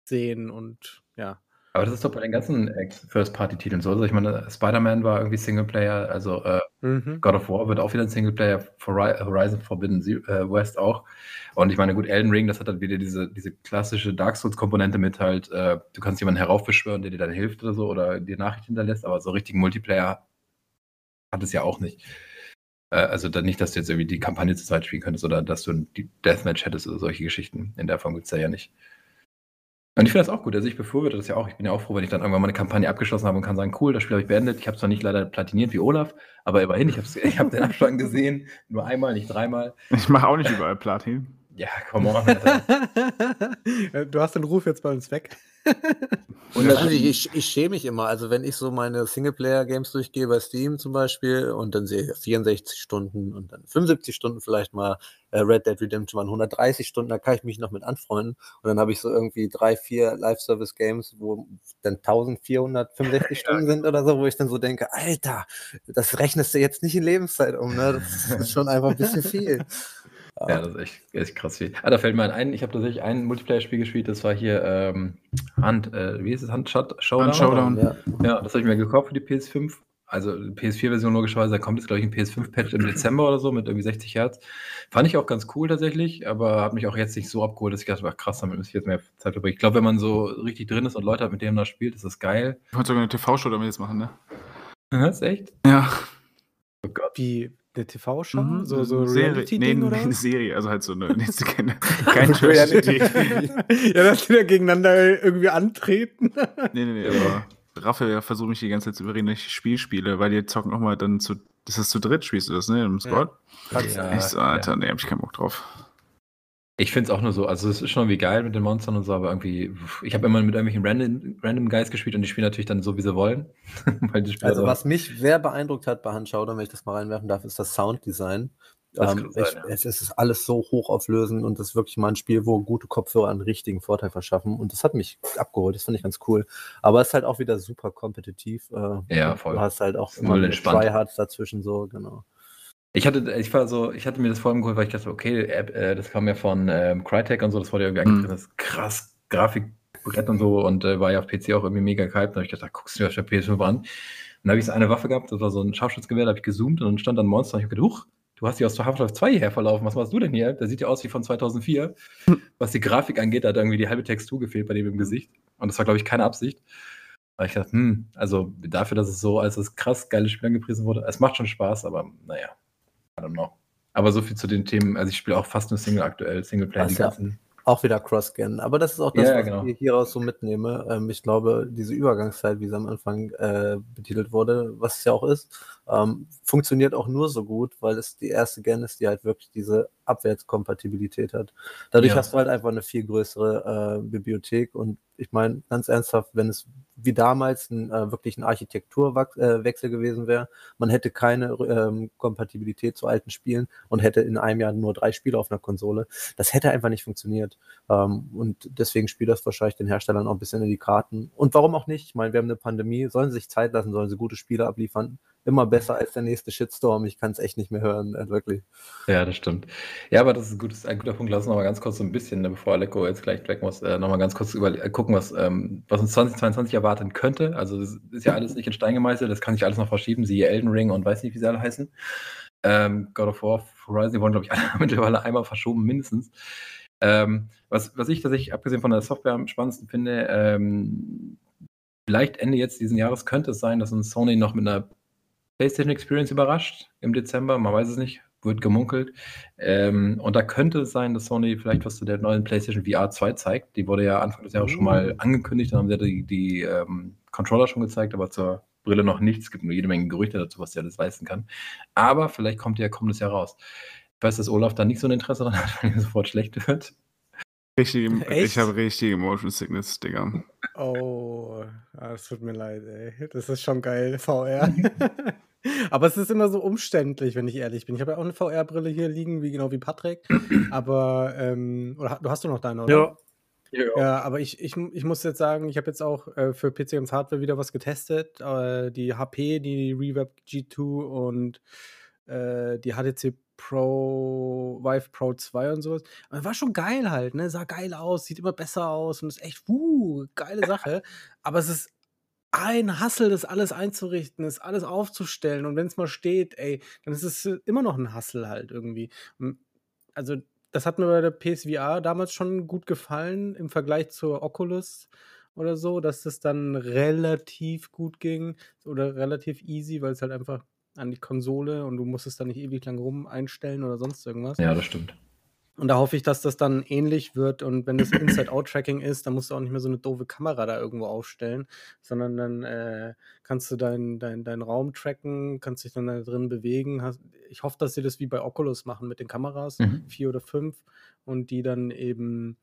sehen und ja. aber das ist doch bei den ganzen Ex- First-Party-Titeln so. Also ich meine, Spider-Man war irgendwie Singleplayer, also äh, Mhm. God of War wird auch wieder ein Singleplayer, Hori- Horizon Forbidden äh, West auch. Und ich meine, gut, Elden Ring, das hat halt wieder diese, diese klassische Dark Souls-Komponente mit halt, äh, du kannst jemanden heraufbeschwören, der dir dann hilft oder so, oder dir Nachrichten hinterlässt, aber so richtigen Multiplayer hat es ja auch nicht. Äh, also dann nicht, dass du jetzt irgendwie die Kampagne zur Zeit spielen könntest oder dass du ein Deathmatch hättest oder solche Geschichten. In der Form gibt es ja nicht. Und ich finde das auch gut. Also ich befürworte das ja auch. Ich bin ja auch froh, wenn ich dann irgendwann mal eine Kampagne abgeschlossen habe und kann sagen, cool, das Spiel habe ich beendet. Ich habe es zwar nicht leider platiniert wie Olaf, aber immerhin, ich habe ich hab den Abstand gesehen. Nur einmal, nicht dreimal. Ich mache auch nicht überall Platin. Ja, come on. Alter. Du hast den Ruf jetzt bei uns weg. Und natürlich, ich, ich schäme mich immer. Also, wenn ich so meine Singleplayer-Games durchgehe bei Steam zum Beispiel und dann sehe ich 64 Stunden und dann 75 Stunden vielleicht mal äh, Red Dead Redemption waren 130 Stunden, da kann ich mich noch mit anfreunden. Und dann habe ich so irgendwie drei, vier Live-Service-Games, wo dann 1465 Stunden sind oder so, wo ich dann so denke, Alter, das rechnest du jetzt nicht in Lebenszeit um, ne? Das ist schon einfach ein bisschen viel. Ja, das ist echt, echt krass viel. Ah, da fällt mir ein, ich habe tatsächlich ein Multiplayer-Spiel gespielt, das war hier ähm, Hand, äh, wie ist es, Hand Shot- Showdown? Hand Showdown. Ja. Ja, das habe ich mir gekauft für die PS5. Also die PS4-Version logischerweise, da kommt jetzt, glaube ich, ein PS5-Patch im Dezember oder so mit irgendwie 60 Hertz. Fand ich auch ganz cool tatsächlich, aber hat mich auch jetzt nicht so abgeholt, dass ich dachte, ach krass, damit muss ich jetzt mehr Zeit verbringen. Ich glaube, wenn man so richtig drin ist und Leute hat, mit denen man da spielt, ist das geil. Ich wollte sogar eine TV-Show damit jetzt machen, ne? Das ist echt? Ja. Oh Gott. Wie eine TV-Show? Mhm, So, so Serie. Reality-Ding nee, oder? eine? Serie, also halt so eine, nächste keine, kein Trash-TV. ja, dass die da gegeneinander irgendwie antreten. Nee, nee, nee, aber Raphael versucht mich die ganze Zeit zu überreden, dass ich Spiel spiele, weil die zocken auch mal dann zu, das ist zu dritt, spielst du das, ne, im Squad? Ja, ich so, ja. Alter, nee, hab ich keinen Bock drauf. Ich finde es auch nur so, also es ist schon irgendwie geil mit den Monstern und so, aber irgendwie, ich habe immer mit irgendwelchen Random, Random Guys gespielt und die spielen natürlich dann so, wie sie wollen. Weil die Spieler Also was mich sehr beeindruckt hat bei Handschauder, wenn ich das mal reinwerfen darf, ist das Sounddesign. Das Ähm, sein, ich, ja. es, ist alles so hochauflösend und das ist wirklich mal ein Spiel, wo gute Kopfhörer einen richtigen Vorteil verschaffen. Und das hat mich abgeholt, das finde ich ganz cool. Aber es ist halt auch wieder super kompetitiv. Äh, Ja, voll. Du hast halt auch immer. Tryhards dazwischen so, genau. Ich hatte, ich war so, ich hatte mir das vor allem geholt, weil ich dachte, okay, App, äh, das kam ja von ähm, Crytek und so, das wurde ja irgendwie Mhm. das krass, Grafikbrett und so und äh, war ja auf PC auch irgendwie mega gehypt. Da habe ich gedacht, guckst du dir auf der PS5 an. Und dann habe ich so eine Waffe gehabt, das war so ein Scharfschutzgewehr, da habe ich gezoomt und dann stand da ein Monster und ich habe gedacht, huch, du hast die aus Half-Life 2 hierher verlaufen. Was machst du denn hier? Der sieht ja aus wie von 2004. Was die Grafik angeht, da hat irgendwie die halbe Textur gefehlt bei dem im Gesicht. Und das war, glaube ich, keine Absicht. Weil ich dachte, hm, also dafür, dass es so als das krass geile Spiel angepriesen wurde, es macht schon Spaß, aber naja, I don't know. Aber so viel zu den Themen, also ich spiele auch fast nur Single aktuell, Singleplayer, ja auch wieder Cross-Gen. Aber das ist auch das, ja, was genau. ich hieraus so mitnehme. Ähm, ich glaube, diese Übergangszeit, wie sie am Anfang äh, betitelt wurde, was es ja auch ist, ähm, funktioniert auch nur so gut, weil es die erste Gen ist, die halt wirklich diese Abwärtskompatibilität hat. Dadurch Ja. hast du halt einfach eine viel größere äh, Bibliothek und ich meine, ganz ernsthaft, wenn es wie damals ein, äh, wirklich ein Architekturwechsel gewesen wäre, man hätte keine ähm, Kompatibilität zu alten Spielen und hätte in einem Jahr nur drei Spiele auf einer Konsole. Das hätte einfach nicht funktioniert. Ähm, und deswegen spielt das wahrscheinlich den Herstellern auch ein bisschen in die Karten. Und warum auch nicht? Ich meine, wir haben eine Pandemie, sollen sie sich Zeit lassen, sollen sie gute Spiele abliefern. Immer besser als der nächste Shitstorm. Ich kann es echt nicht mehr hören, äh, wirklich. Ja, das stimmt. Ja, aber das ist ein, gutes, ein guter Punkt. Lass uns noch mal ganz kurz so ein bisschen, ne, bevor Aleko jetzt gleich weg muss, äh, noch mal ganz kurz über, äh, gucken, was, ähm, was uns 2022 erwarten könnte. Also das ist ja alles nicht in Stein gemeißelt, das kann sich alles noch verschieben, siehe Elden Ring und weiß nicht, wie sie alle heißen. Ähm, God of War, Horizon, die wurden, glaube ich, alle mittlerweile einmal verschoben, mindestens. Ähm, was, was ich tatsächlich, abgesehen von der Software, am spannendsten finde, ähm, vielleicht Ende jetzt diesen Jahres könnte es sein, dass uns Sony noch mit einer PlayStation Experience überrascht im Dezember, man weiß es nicht, wird gemunkelt. Ähm, und da könnte es sein, dass Sony vielleicht was zu der neuen PlayStation VR 2 zeigt. Die wurde ja Anfang des Jahres schon mal angekündigt, dann haben sie ja die, die ähm, Controller schon gezeigt, aber zur Brille noch nichts. Es gibt nur jede Menge Gerüchte dazu, was sie alles leisten kann. Aber vielleicht kommt die ja kommendes Jahr raus. Ich weiß, dass Olaf da nicht so ein Interesse daran hat, weil mir sofort schlecht wird. Richtige, Echt? ich habe richtige Motion Sickness, Digga. Oh, ah, es tut mir leid, ey. Das ist schon geil, VR. Aber es ist immer so umständlich, wenn ich ehrlich bin. Ich habe ja auch eine VR-Brille hier liegen, wie genau wie Patrick. Aber, ähm, oder du hast du noch deine, oder? Ja, aber ich, ich, ich muss jetzt sagen, ich habe jetzt auch äh, für PC und Hardware wieder was getestet. Äh, die HP, die Reverb G2 und äh, die HTC Pro, Vive Pro 2 und sowas. Aber war schon geil halt, ne? Sah geil aus, sieht immer besser aus und ist echt, wuh, geile Sache. aber es ist ein Hassel, das alles einzurichten, das alles aufzustellen. Und wenn es mal steht, ey, dann ist es äh, immer noch ein Hassel halt irgendwie. M- Also, das hat mir bei der PSVR damals schon gut gefallen im Vergleich zur Oculus oder so, dass das dann relativ gut ging oder relativ easy, weil es halt einfach an die Konsole und du musstest dann nicht ewig lang rum einstellen oder sonst irgendwas. Ja, das stimmt. Und da hoffe ich, dass das dann ähnlich wird. Und wenn das Inside-Out-Tracking ist, dann musst du auch nicht mehr so eine doofe Kamera da irgendwo aufstellen, sondern dann äh, kannst du deinen dein, dein Raum tracken, kannst dich dann da drin bewegen. Ich hoffe, dass sie das wie bei Oculus machen mit den Kameras, Mhm. vier oder fünf, und die dann eben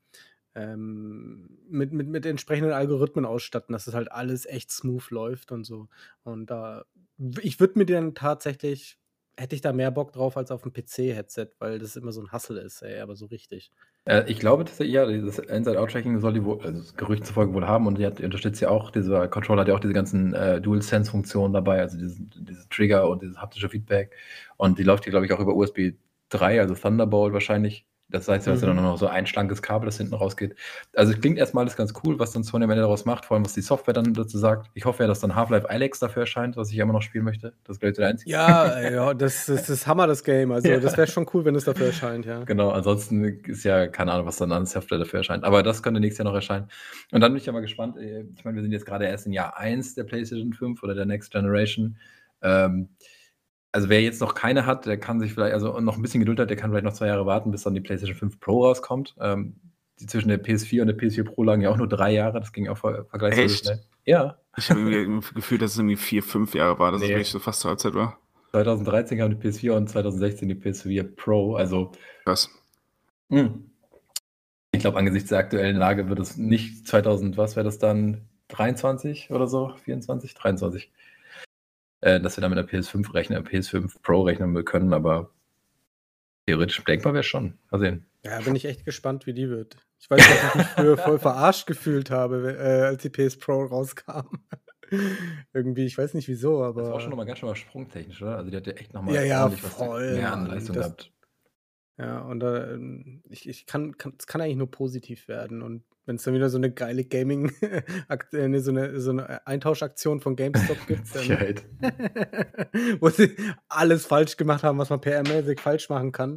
ähm, mit, mit, mit entsprechenden Algorithmen ausstatten, dass das halt alles echt smooth läuft und so. Und da, ich würde mir dann tatsächlich, hätte ich da mehr Bock drauf als auf ein PC-Headset, weil das immer so ein Hassel ist, ey, aber so richtig. Äh, ich glaube tatsächlich, ja, dieses Inside-Out-Tracking soll die wohl, also das Gerücht zufolge wohl haben und die, hat, die unterstützt ja auch, dieser Controller hat ja auch diese ganzen äh, Dual-Sense-Funktionen dabei, also diese, diese Trigger und dieses haptische Feedback. Und die läuft hier, glaube ich, auch über USB 3, also Thunderbolt wahrscheinlich. Das heißt, du hast ja Mhm. dann noch so ein schlankes Kabel, das hinten rausgeht. Also es klingt erstmal alles ganz cool, was dann Sony am Ende daraus macht, vor allem was die Software dann dazu sagt. Ich hoffe ja, dass dann Half-Life Alex dafür erscheint, was ich immer noch spielen möchte. Das ist, glaube ich, der einzige. Ja, ja, das, das ist Hammer, das Game. Also, Ja. das wäre schon cool, wenn es dafür erscheint, ja. Genau, ansonsten ist ja keine Ahnung, was dann an Software dafür erscheint. Aber das könnte nächstes Jahr noch erscheinen. Und dann bin ich ja mal gespannt. äh, Ich meine, wir sind jetzt gerade erst in Jahr 1 der PlayStation 5 oder der Next Generation. Ähm, also wer jetzt noch keine hat, der kann sich vielleicht, also noch ein bisschen Geduld hat, der kann vielleicht noch zwei Jahre warten, bis dann die PlayStation 5 Pro rauskommt. Ähm, die zwischen der PS4 und der PS4 Pro lagen ja auch nur drei Jahre. Das ging auch ver vergleichsweise Echt? schnell. Ja, Ich habe irgendwie das Gefühl, dass es irgendwie vier, fünf Jahre war, dass es Nee. wirklich so fast zur Halbzeit war. 2013 kam die PS4 und 2016 die PS4 Pro. Also Krass. Hm. Ich glaube, angesichts der aktuellen Lage wird es nicht 2000, was wäre das dann? 23 oder so? 24? 23. Äh, dass wir dann mit der PS5 rechnen, PS5 Pro rechnen wir können, aber theoretisch denkbar wäre schon. Mal sehen. Ja, bin ich echt gespannt, wie die wird. Ich weiß, dass ich mich früher voll verarscht gefühlt habe, äh, als die PS Pro rauskam. Irgendwie, ich weiß nicht wieso, aber. Das war schon nochmal ganz schön mal sprungtechnisch, oder? Also die hat ja echt nochmal Ja, ja, was voll, mehr an. Leistung Das- gehabt. Ja, und äh, ich, ich kann, kann, es kann eigentlich nur positiv werden. Und wenn es dann wieder so eine geile Gaming, äh, so, eine, so eine Eintauschaktion von GameStop gibt, dann, wo sie alles falsch gemacht haben, was man PR-mäßig falsch machen kann.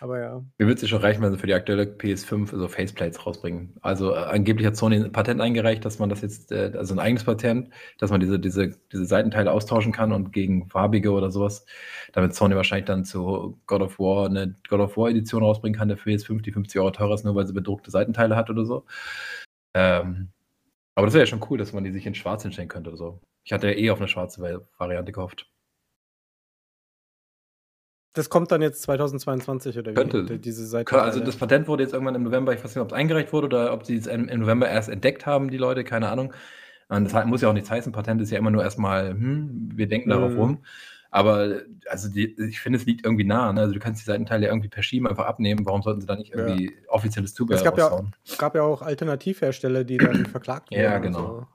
Aber ja. Mir würde es schon reichen, wenn sie für die aktuelle PS5 so Faceplates rausbringen. Also äh, angeblich hat Sony ein Patent eingereicht, dass man das jetzt, äh, also ein eigenes Patent, dass man diese, diese, diese Seitenteile austauschen kann und gegen farbige oder sowas, damit Sony wahrscheinlich dann zu God of War eine God of War Edition rausbringen kann, der für PS5 die 50 Euro teurer ist, nur weil sie bedruckte Seitenteile hat oder so. Ähm, aber das wäre ja schon cool, dass man die sich in schwarz hinstellen könnte oder so. Ich hatte ja eh auf eine schwarze Variante gehofft. Das kommt dann jetzt 2022 oder wie? Könnte. Diese Seite also das Patent wurde jetzt irgendwann im November, ich weiß nicht, ob es eingereicht wurde oder ob sie es im November erst entdeckt haben, die Leute, keine Ahnung. Und das muss ja auch nichts heißen. Patent ist ja immer nur erstmal, hm, wir denken mhm. darauf rum. Aber also die, ich finde, es liegt irgendwie nah. Ne? Also du kannst die Seitenteile irgendwie per Schieben einfach abnehmen. Warum sollten sie da nicht irgendwie ja. offizielles Zubehör es gab raushauen? ja, gab ja auch Alternativhersteller, die dann verklagt wurden. Ja, genau.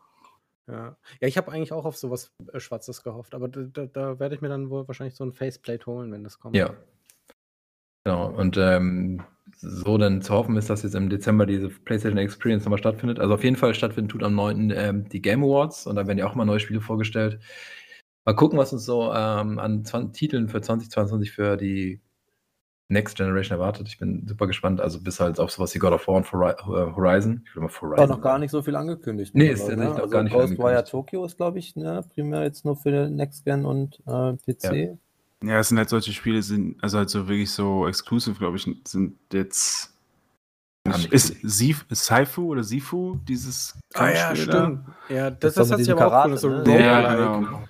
Ja, ja ich habe eigentlich auch auf sowas äh, Schwarzes gehofft, aber da, da, da werde ich mir dann wohl wahrscheinlich so ein Faceplate holen, wenn das kommt. Ja. Genau, und ähm, so dann zu hoffen ist, dass jetzt im Dezember diese PlayStation Experience nochmal stattfindet. Also auf jeden Fall stattfinden tut am 9. Ähm, die Game Awards und da werden ja auch mal neue Spiele vorgestellt. Mal gucken, was uns so ähm, an 20, Titeln für 2022 für die Next Generation erwartet. Ich bin super gespannt. Also bis halt auf sowas wie God of War und äh, Horizon. Ich will mal Horizon. Auch noch gar nicht so viel angekündigt. Nee, ist ja ne? also gar nicht Ghostwire Tokyo ist, glaube ich, ne, primär jetzt nur für Next Gen und äh, PC. Ja. ja, es sind halt solche Spiele, sind, also halt so wirklich so exclusive, glaube ich, sind jetzt. Ist Sif, Saifu oder Sifu dieses Ah ja, stimmt. Da? Ja, das, das, das hat sich aber auch cool, so ne? ja, genau.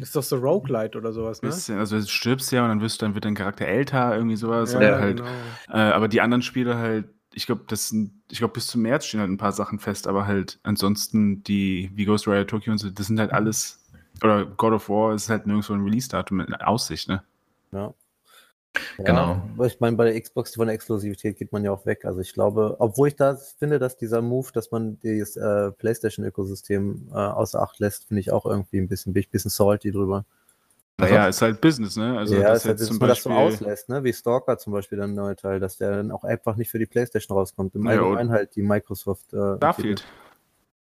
Ist doch so Roguelite oder sowas, ne? Bisschen, also du stirbst ja und dann wirst dann wird dein Charakter älter, irgendwie sowas. Ja, halt, genau. äh, aber die anderen Spiele halt, ich glaube, das sind, ich glaube, bis zum März stehen halt ein paar Sachen fest, aber halt ansonsten die, wie Ghost Rider Tokyo und so, das sind halt alles, oder God of War ist halt nirgendwo ein Release-Datum in Aussicht, ne? Ja. Genau. Ja, ich meine, bei der Xbox von der Exklusivität geht man ja auch weg. Also ich glaube, obwohl ich da finde, dass dieser Move, dass man das äh, PlayStation-Ökosystem äh, außer Acht lässt, finde ich auch irgendwie ein bisschen, bin ich ein bisschen salty drüber. Naja, ist halt Business, ne? Also ja, das ist halt, dass man das so auslässt, ne? Wie Stalker zum Beispiel, dann neue Teil, dass der dann auch einfach nicht für die PlayStation rauskommt. Im ja, Allgemeinen halt die Microsoft. Äh, Starfield.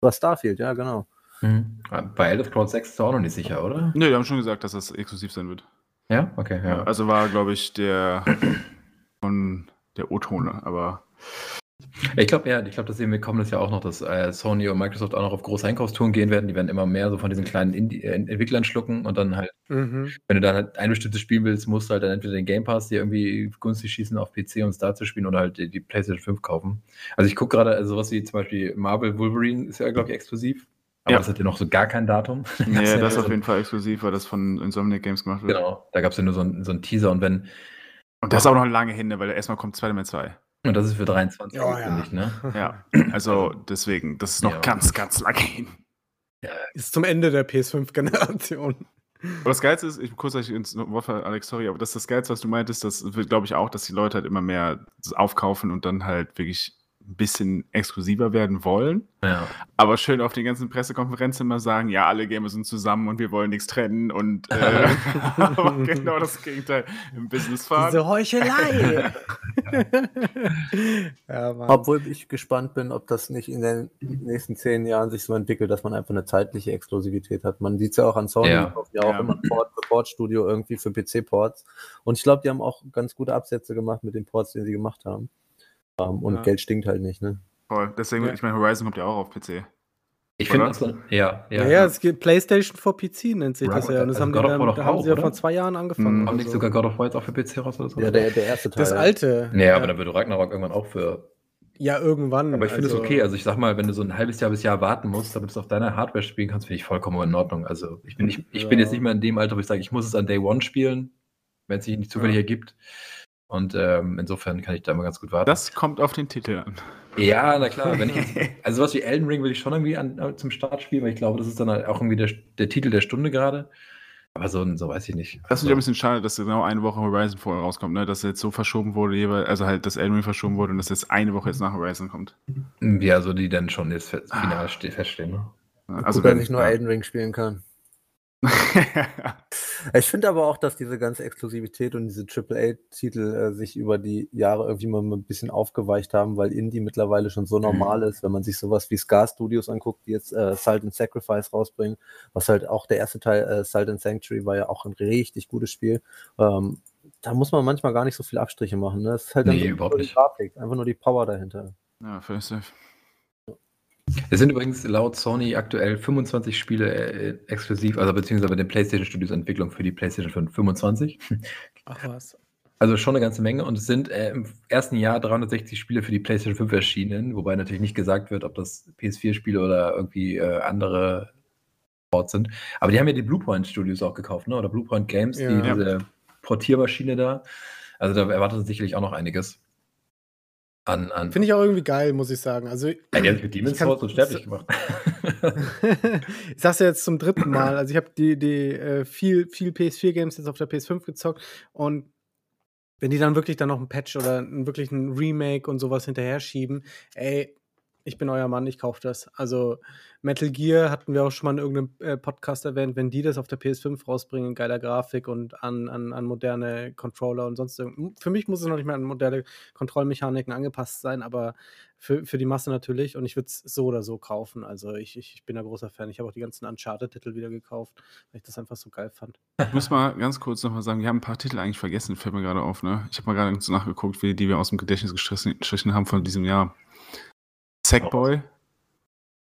Was Starfield, ja, genau. Mhm. Bei Elder Scrolls 6 ist auch noch nicht sicher, oder? Nö, die haben schon gesagt, dass das exklusiv sein wird. Ja, okay, ja. Also war, glaube ich, der von der O-Tone, aber. Ich glaube, ja, ich glaube, dass wir kommen das ja auch noch, dass äh, Sony und Microsoft auch noch auf große Einkaufstouren gehen werden. Die werden immer mehr so von diesen kleinen Indie äh, Entwicklern schlucken und dann halt, mhm. wenn du dann halt ein bestimmtes Spiel willst, musst du halt dann entweder den Game Pass dir irgendwie günstig schießen auf PC und Star zu spielen oder halt die, die PlayStation 5 kaufen. Also ich gucke gerade, also sowas wie zum Beispiel Marvel Wolverine ist ja, glaube ich, exklusiv. Aber ja. das hat ja noch so gar kein Datum. Nee, das ist auf jeden Fall exklusiv, weil das von Insomniac Games gemacht wird. Genau, da gab es ja nur so einen so Teaser und wenn. Und das ist auch noch lange hin, ne, weil erstmal kommt Spider-Man 2. Und das ist für 23 oh, ja. ne? Ja, also deswegen, das ist noch ja. ganz, ganz lange hin. Ja. Ist zum Ende der PS5-Generation. Aber das Geilste ist, ich kurz ins Wort Alex, sorry, aber das ist das Geilste, was du meintest, das wird, glaube ich, auch, dass die Leute halt immer mehr aufkaufen und dann halt wirklich ein bisschen exklusiver werden wollen. Ja. Aber schön auf den ganzen Pressekonferenzen immer sagen, ja, alle Gamer sind zusammen und wir wollen nichts trennen und äh, genau das Gegenteil im Business fahren. Diese Heuchelei. ja, Obwohl ich gespannt bin, ob das nicht in den nächsten zehn Jahren sich so entwickelt, dass man einfach eine zeitliche Exklusivität hat. Man sieht es ja auch an Sony, ja, ja auch ja. immer ein Port, Portstudio irgendwie für PC-Ports. Und ich glaube, die haben auch ganz gute Absätze gemacht mit den Ports, die sie gemacht haben. Um, ähm, und ja. Geld stinkt halt nicht, ne? Voll. Deswegen, ja. ich meine, Horizon kommt ja auch auf PC. Ich finde das, ja, ja. Ja, ja, es gibt PlayStation for PC, nennt sich das ja. Und das also haben, die, dann, da haben sie ja vor zwei Jahren angefangen. Mhm. Haben nicht so. sogar God of War jetzt auch für PC raus oder so? Ja, der, der erste Teil. Das alte. Nee, aber dann würde Ragnarok irgendwann auch für. Ja, irgendwann. Aber ich finde es also, okay. Also ich sag mal, wenn du so ein halbes Jahr bis Jahr warten musst, damit du es auf deiner Hardware spielen kannst, finde ich vollkommen in Ordnung. Also ich bin, nicht, ich bin jetzt nicht mehr in dem Alter, wo ich sage, ich muss es an Day One spielen, wenn es sich nicht zufällig ergibt. Und ähm, insofern kann ich da immer ganz gut warten. Das kommt auf den Titel an. Ja, na klar. Wenn ich jetzt, also sowas wie Elden Ring will ich schon irgendwie an, äh, zum Start spielen, weil ich glaube, das ist dann halt auch irgendwie der, der Titel der Stunde gerade. Aber so, so weiß ich nicht. Das ist also, ein bisschen schade, dass genau eine Woche Horizon vorher rauskommt, ne? dass jetzt so verschoben wurde, also halt, dass Elden Ring verschoben wurde und dass jetzt eine Woche jetzt nach Horizon kommt. Ja, so die dann schon jetzt final ah. feststehen. Ne? Also, wenn ich nur Elden Ring spielen kann. Ich finde aber auch, dass diese ganze Exklusivität und diese AAA-Titel äh, sich über die Jahre irgendwie mal ein bisschen aufgeweicht haben, weil Indie mittlerweile schon so normal Mhm. ist, wenn man sich sowas wie Scar Studios anguckt, die jetzt äh, Salt and Sacrifice rausbringen, was halt auch der erste Teil, äh, Salt and Sanctuary, war ja auch ein richtig gutes Spiel. Ähm, da muss man manchmal gar nicht so viele Abstriche machen. Ne? Es ist halt dann Nee, wirklich überhaupt nicht. Grafik, einfach nur die Power dahinter. ja, fair safe. Es sind übrigens laut Sony aktuell 25 Spiele äh, exklusiv, also beziehungsweise bei den PlayStation Studios Entwicklung für die PlayStation 5 25. Ach was. Also schon eine ganze Menge und es sind äh, im ersten Jahr 360 Spiele für die PlayStation 5 erschienen, wobei natürlich nicht gesagt wird, ob das PS4-Spiele oder irgendwie äh, andere Ports sind. Aber die haben ja die Bluepoint Studios auch gekauft, ne? Oder Bluepoint Games, Ja. die, diese Portiermaschine da. Also da erwartet sicherlich auch noch einiges. An, an Finde ich auch irgendwie geil, muss ich sagen. Also, ja, die haben mit Demon's Souls unsterblich gemacht. ich sag's ja jetzt zum dritten Mal. Also ich habe die, die äh, viel, viel PS4-Games jetzt auf der PS5 gezockt und wenn die dann wirklich dann noch ein Patch oder wirklich ein Remake und sowas hinterher schieben, ey, ich bin euer Mann, ich kaufe das. Also Metal Gear hatten wir auch schon mal in irgendeinem äh, Podcast erwähnt, wenn die das auf der PS5 rausbringen, in geiler Grafik und an, an, an moderne Controller und sonst irgend- Für mich muss es noch nicht mal an moderne Kontrollmechaniken angepasst sein, aber für, für die Masse natürlich und ich würde es so oder so kaufen. Also ich, ich, ich bin ein großer Fan. Ich habe auch die ganzen Uncharted-Titel wieder gekauft, weil ich das einfach so geil fand. Ich muss mal ganz kurz nochmal sagen, wir haben ein paar Titel eigentlich vergessen, fällt mir gerade auf, ne? Ich habe mal gerade nachgeguckt, wie, die wir aus dem Gedächtnis gestrichen haben von diesem Jahr. Sackboy.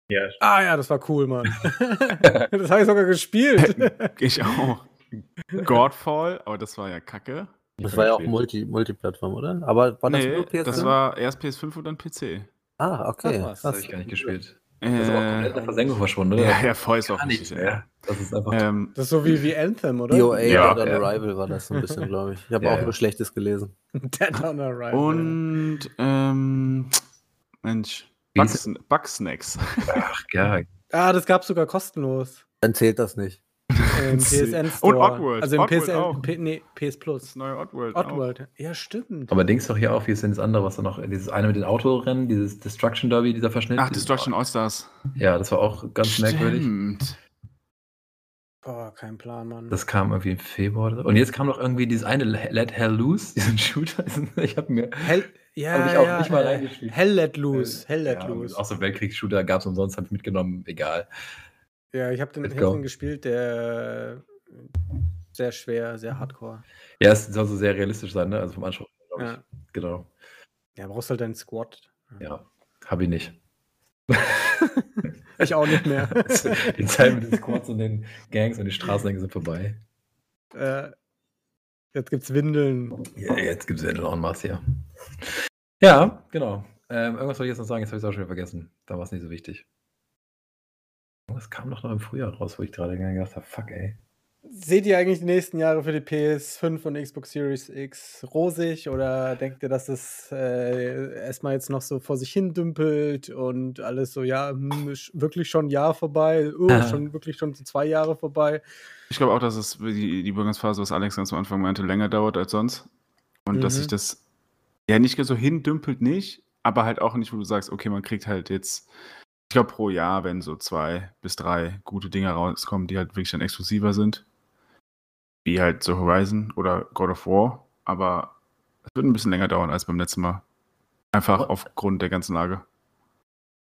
ja, Ah ja, das war cool, Mann. das habe ich sogar gespielt. Ich auch. Godfall, aber das war ja kacke. Das war ja auch Multi Multiplattform, oder? Aber war das nee, nur PS5? das war erst PS5 und dann PC. Ah, okay. Was, Das habe ich gar nicht gespielt. Äh, Das ist aber auch komplett in der Versenkung verschwunden, oder? ja, ja, voll ist auch nichts mehr. Das ist einfach. Ähm, Das ist so wie, wie Anthem, oder? DOA Ja. Dead on Ja. Arrival war das so ein bisschen, glaube ich. Ich habe Ja, auch ja. nur Schlechtes gelesen. Dead on Arrival. und, ähm, Mensch, Bugsnacks. Ach, ja. Ah, das gab sogar kostenlos. Dann zählt das nicht. Im PSN Store. Und Oddworld. Also im Oddworld PSN, auch. P, nee, PS Das Plus. neue Oddworld. auch. Oddworld. Ja, stimmt. Aber Dings doch hier auch, wie ist denn das andere, was da noch, dieses eine mit den Autorennen, dieses Destruction Derby, dieser Verschnitt. Ach, Destruction All-Stars. Ja, das war auch ganz merkwürdig. Stimmt. Boah, kein Plan, Mann. Das kam irgendwie im Februar. oder so. Und jetzt kam noch irgendwie dieses eine Let Hell Loose, diesen Shooter. Ich habe mir Hell, ja, Hab ich auch ja, nicht mal äh, reingeschrieben. Hell Let Loose. Hell Let ja, Loose. Auch so Weltkriegsshooter gab es umsonst, habe ich mitgenommen, egal. Ja, ich habe den Let's go. gespielt, der sehr schwer, sehr hardcore. Ja, es soll so sehr realistisch sein, ne? Also vom Anspruch, glaube ich. Ja. Genau. ja, brauchst halt deinen Squad. Ja, habe ich nicht. Ich auch nicht mehr. die Zeit mit den Squads und den Gangs und die Straßenlänge sind vorbei. äh, jetzt gibt's Windeln. Ja, jetzt gibt es ja en masse, ja. Ja, genau. Ähm, irgendwas soll ich jetzt noch sagen, jetzt habe ich es auch schon wieder vergessen. Da war es nicht so wichtig. Was kam doch noch im Frühjahr raus, wo ich gerade gedacht habe, fuck, ey. Seht ihr eigentlich die nächsten Jahre für die PS5 und Xbox Series X rosig oder denkt ihr, dass es äh, erstmal jetzt noch so vor sich hin dümpelt und alles so, ja, hm, ist wirklich schon ein Jahr vorbei, oh, Ah. schon wirklich schon so zwei Jahre vorbei? Ich glaube auch, dass es die, die Übergangsphase, was Alex ganz am Anfang meinte, länger dauert als sonst. Und dass Mhm. sich das ja nicht so hindümpelt, nicht, aber halt auch nicht, wo du sagst, okay, man kriegt halt jetzt, ich glaube, pro Jahr, wenn so zwei bis drei gute Dinge rauskommen, die halt wirklich dann exklusiver sind. Wie halt so Horizon oder God of War. Aber es wird ein bisschen länger dauern als beim letzten Mal. Einfach Oh. aufgrund der ganzen Lage.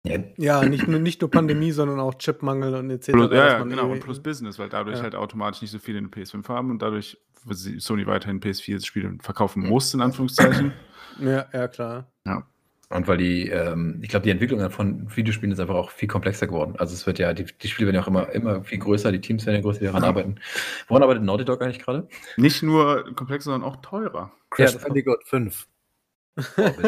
Ja, Ja, nicht nur, nicht nur Pandemie, sondern auch Chipmangel und etc. Plus, ja, ja, genau, und plus Business, weil dadurch Ja. halt automatisch nicht so viele in PS5 haben und dadurch Sony weiterhin PS4-Spiele verkaufen muss, in Anführungszeichen. Ja, ja, klar. Und weil die, ähm, ich glaube, die Entwicklung von Videospielen ist einfach auch viel komplexer geworden. Also es wird ja, die, die Spiele werden ja auch immer, immer viel größer, die Teams werden ja größer, die daran arbeiten. Woran arbeitet Naughty Dog eigentlich gerade? Nicht nur komplex, sondern auch teurer. Crash das- Bandicoot 5.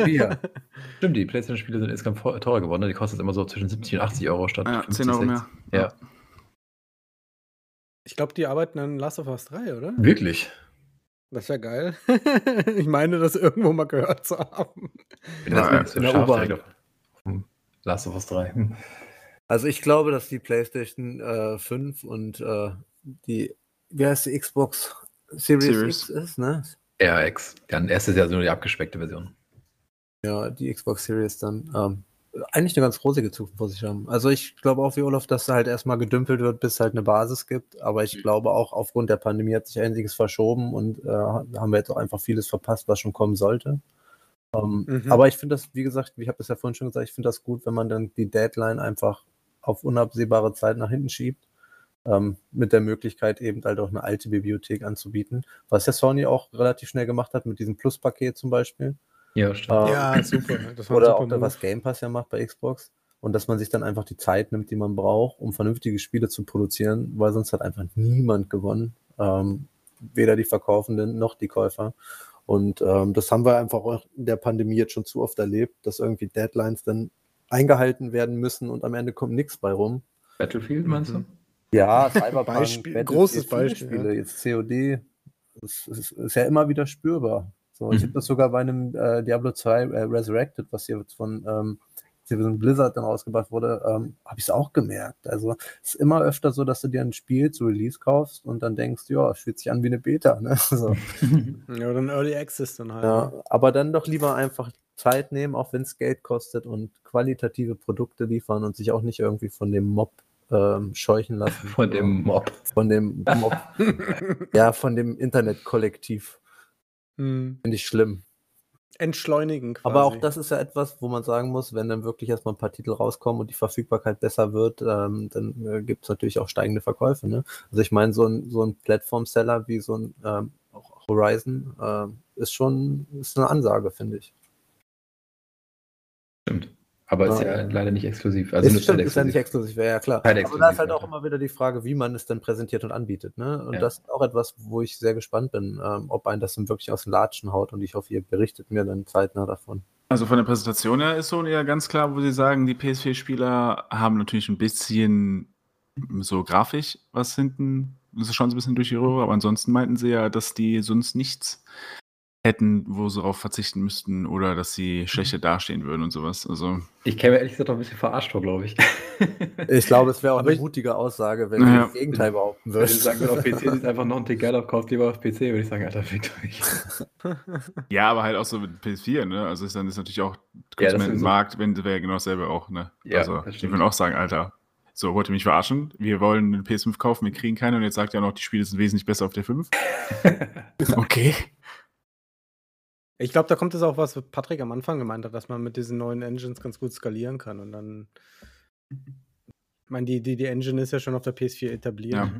Ja. Stimmt, die PlayStation-Spiele sind insgesamt teurer geworden. Ne? Die kosten jetzt immer so zwischen 70 und 80 Euro statt Ja, 50, 10 Euro 60. mehr. Ja. Ich glaube, die arbeiten an Last of Us 3, oder? Wirklich? Das wäre geil. ich meine, das irgendwo mal gehört zu haben. Bin Ja, in der U-Bahn. dem Last of Us 3. Hm. Also ich glaube, dass die PlayStation äh, 5 und äh, die, wie heißt die Xbox Series, Series. X ist, ne? RX. Dann erst ist ja so nur die abgespeckte Version. Ja, die Xbox Series dann. Ähm, eigentlich eine ganz rosige Zukunft vor sich haben. Also ich glaube auch wie Olaf, dass da halt erstmal gedümpelt wird, bis es halt eine Basis gibt. Aber ich glaube auch aufgrund der Pandemie hat sich einiges verschoben und äh, haben wir jetzt auch einfach vieles verpasst, was schon kommen sollte. Ähm, Mhm. Aber ich finde das, wie gesagt, ich habe das ja vorhin schon gesagt, ich finde das gut, wenn man dann die Deadline einfach auf unabsehbare Zeit nach hinten schiebt. Ähm, mit der Möglichkeit eben halt auch eine alte Bibliothek anzubieten. Was ja Sony auch relativ schnell gemacht hat mit diesem Plus-Paket zum Beispiel. Ja, stimmt. Ähm, Ja, super. Das war ein oder super auch da, was Game Pass ja macht bei Xbox. Und dass man sich dann einfach die Zeit nimmt, die man braucht, um vernünftige Spiele zu produzieren, weil sonst hat einfach niemand gewonnen. Ähm, weder die Verkaufenden noch die Käufer. Und ähm, das haben wir einfach auch in der Pandemie jetzt schon zu oft erlebt, dass irgendwie Deadlines dann eingehalten werden müssen und am Ende kommt nichts bei rum. Battlefield, meinst du? Mhm. Ja, Cyberpunk, Beispiel- großes Beispiel, Spiele, ja. jetzt COD, das ist, ist ja immer wieder spürbar. So, ich Mhm. habe das sogar bei einem äh, Diablo 2 äh, Resurrected, was hier jetzt von ähm, Activision Blizzard dann rausgebracht wurde, ähm, habe ich es auch gemerkt. Also es ist immer öfter so, dass du dir ein Spiel zu Release kaufst und dann denkst, ja, es fühlt sich an wie eine Beta. Ne? So. Ja, oder ein Early Access dann halt. Ja, ne? aber dann doch lieber einfach Zeit nehmen, auch wenn es Geld kostet und qualitative Produkte liefern und sich auch nicht irgendwie von dem Mob ähm, scheuchen lassen. Von dem Mob. Von dem Mob. ja, von dem Internetkollektiv. Hm. Finde ich schlimm. Entschleunigen quasi. Aber auch das ist ja etwas, wo man sagen muss, wenn dann wirklich erstmal ein paar Titel rauskommen und die Verfügbarkeit besser wird, ähm, dann äh, gibt es natürlich auch steigende Verkäufe. Ne? Also ich meine, so ein, so ein Plattform-Seller wie so ein ähm, Horizon ähm, ist schon ist eine Ansage, finde ich. Aber ist Ja. ja leider nicht exklusiv. Also ist, stimmt, Zeit ist ja nicht exklusiv, ja, ja klar. Aber da exklusiv, ist halt auch immer wieder die Frage, wie man es dann präsentiert und anbietet. Ne? Und Ja. das ist auch etwas, wo ich sehr gespannt bin, ähm, ob ein das dann wirklich aus den Latschen haut und ich hoffe, ihr berichtet mir dann zeitnah davon. Also von der Präsentation her ist so ja ganz klar, wo sie sagen, die PS4-Spieler haben natürlich ein bisschen so grafisch was hinten, das ist schon so ein bisschen durch die Röhre, aber ansonsten meinten sie ja, dass die sonst nichts hätten, wo sie darauf verzichten müssten oder dass sie schlechter dastehen würden und sowas. Also Ich käme ehrlich gesagt auch ein bisschen verarscht vor, glaube ich. Ich glaube, es wäre auch Aber eine mutige Aussage, wenn Ja. du das Gegenteil behaupten Wenn ich würdest. sagen würde, auf PC sieht einfach noch ein Tick geiler kauft lieber auf PC, würde ich sagen, Alter, fickt euch. ja, aber halt auch so mit PS4, ne? Also ist dann ist natürlich auch Ja, Konsumentenmarkt, wenn wäre genau dasselbe auch, ne? Ja, also ich würde auch sagen, Alter, so wollt ihr mich verarschen? Wir wollen eine PS5 kaufen, wir kriegen keine und jetzt sagt ihr auch noch, die Spiele sind wesentlich besser auf der 5. okay. Ich glaube, da kommt es auch, was Patrick am Anfang gemeint hat, dass man mit diesen neuen Engines ganz gut skalieren kann. Und dann. Ich meine, die, die, die Engine ist ja schon auf der PS4 etabliert. Ja.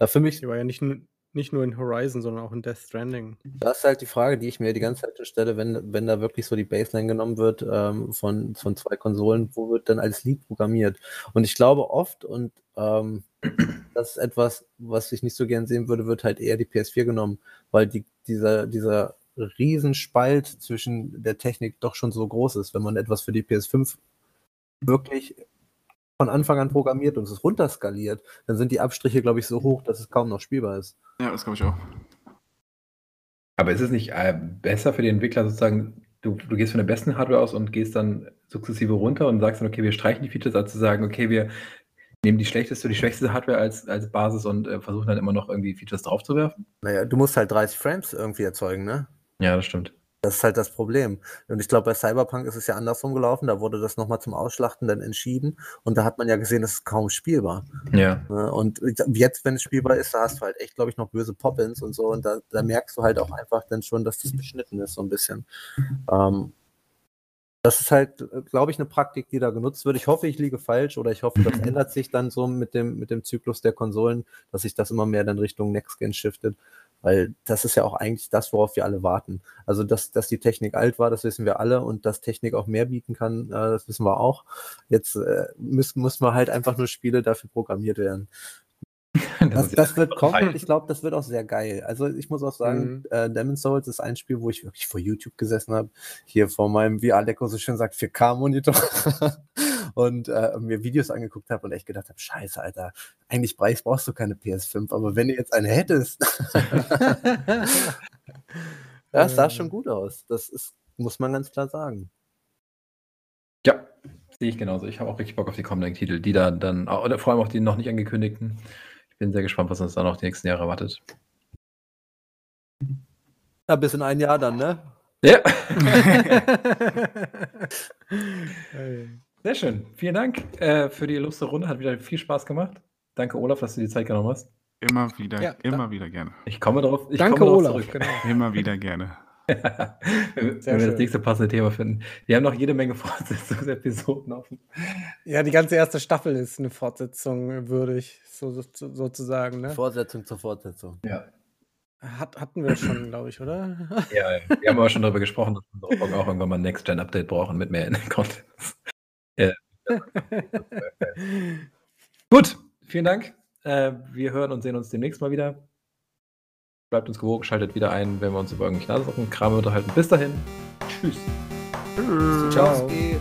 Ja, für mich Die war ja nicht, nur- nicht nur in Horizon, sondern auch in Death Stranding. Das ist halt die Frage, die ich mir die ganze Zeit stelle, wenn, wenn da wirklich so die Baseline genommen wird ähm, von, von zwei Konsolen, wo wird dann als Lead programmiert? Und ich glaube oft, und ähm, das ist etwas, was ich nicht so gern sehen würde, wird halt eher die PS4 genommen, weil die, dieser, dieser Riesenspalt zwischen der Technik doch schon so groß ist. Wenn man etwas für die PS5 wirklich von Anfang an programmiert und es runterskaliert, dann sind die Abstriche, glaube ich, so hoch, dass es kaum noch spielbar ist. Ja, das glaube ich auch. Aber ist es nicht äh, besser für den Entwickler sozusagen, du, du gehst von der besten Hardware aus und gehst dann sukzessive runter und sagst dann, okay, wir streichen die Features, als zu sagen, okay, wir nehmen die schlechteste, die schwächste Hardware als, als Basis und äh, versuchen dann immer noch irgendwie Features draufzuwerfen? Naja, du musst halt 30 Frames irgendwie erzeugen, ne? Ja, das stimmt. Das ist halt das Problem. Und ich glaube, bei Cyberpunk ist es ja andersrum gelaufen. Da wurde das nochmal zum Ausschlachten dann entschieden. Und da hat man ja gesehen, das ist kaum spielbar. Ja. Ne? Und jetzt, wenn es spielbar ist, da hast du halt echt, glaube ich, noch böse Pop-Ins und so. Und da, da merkst du halt auch einfach dann schon, dass das beschnitten ist, so ein bisschen. Ähm, das ist halt, glaube ich, eine Praktik, die da genutzt wird. Ich hoffe, ich liege falsch oder ich hoffe, das ändert sich dann so mit dem, mit dem Zyklus der Konsolen, dass sich das immer mehr dann Richtung Next Gen shiftet. Weil das ist ja auch eigentlich das, worauf wir alle warten. Also, dass, dass die Technik alt war, das wissen wir alle und dass Technik auch mehr bieten kann, äh, das wissen wir auch. Jetzt äh, müssen, muss man halt einfach nur Spiele dafür programmiert werden. Das, das wird kommen und ich glaube, das wird auch sehr geil. Also ich muss auch sagen, Mhm. äh, Demon's Souls ist ein Spiel, wo ich wirklich vor YouTube gesessen habe, hier vor meinem, wie Aleko so schön sagt, 4K-Monitor und äh, mir Videos angeguckt habe und echt gedacht habe, scheiße, Alter, eigentlich brauchst, brauchst du keine PS5, aber wenn du jetzt eine hättest, das sah schon gut aus. Das ist, muss man ganz klar sagen. Ja, sehe ich genauso. Ich habe auch richtig Bock auf die kommenden Titel, die da dann, oder vor allem auch die noch nicht angekündigten. Ich bin sehr gespannt, was uns da noch die nächsten Jahre erwartet. Ja, bis in ein Jahr dann, ne? Ja. Ey. Sehr schön. Vielen Dank äh, für die illustre Runde. Hat wieder viel Spaß gemacht. Danke, Olaf, dass du die Zeit genommen hast. Immer wieder, Ja, immer wieder gerne. Ich komme drauf. Ich Danke, komme Olaf. zurück. Genau. Immer wieder gerne. wenn wenn Sehr wir das schön. nächste passende Thema finden. Wir haben noch jede Menge Fortsetzungsepisoden offen. Ja, die ganze erste Staffel ist eine Fortsetzung würdig, so, so, sozusagen. Ne? Fortsetzung zur Fortsetzung. Ja. Hat, hatten wir schon, glaube ich, oder? ja, ja. Wir haben aber schon darüber gesprochen, dass Folgen auch irgendwann mal ein Next-Gen-Update brauchen mit mehr Content. Gut, vielen Dank. Äh, wir hören und sehen uns demnächst mal wieder. Bleibt uns gewogen, schaltet wieder ein, wenn wir uns über irgendwelchen anderen Kram unterhalten. Bis dahin. Tschüss. Ciao. Tschauski.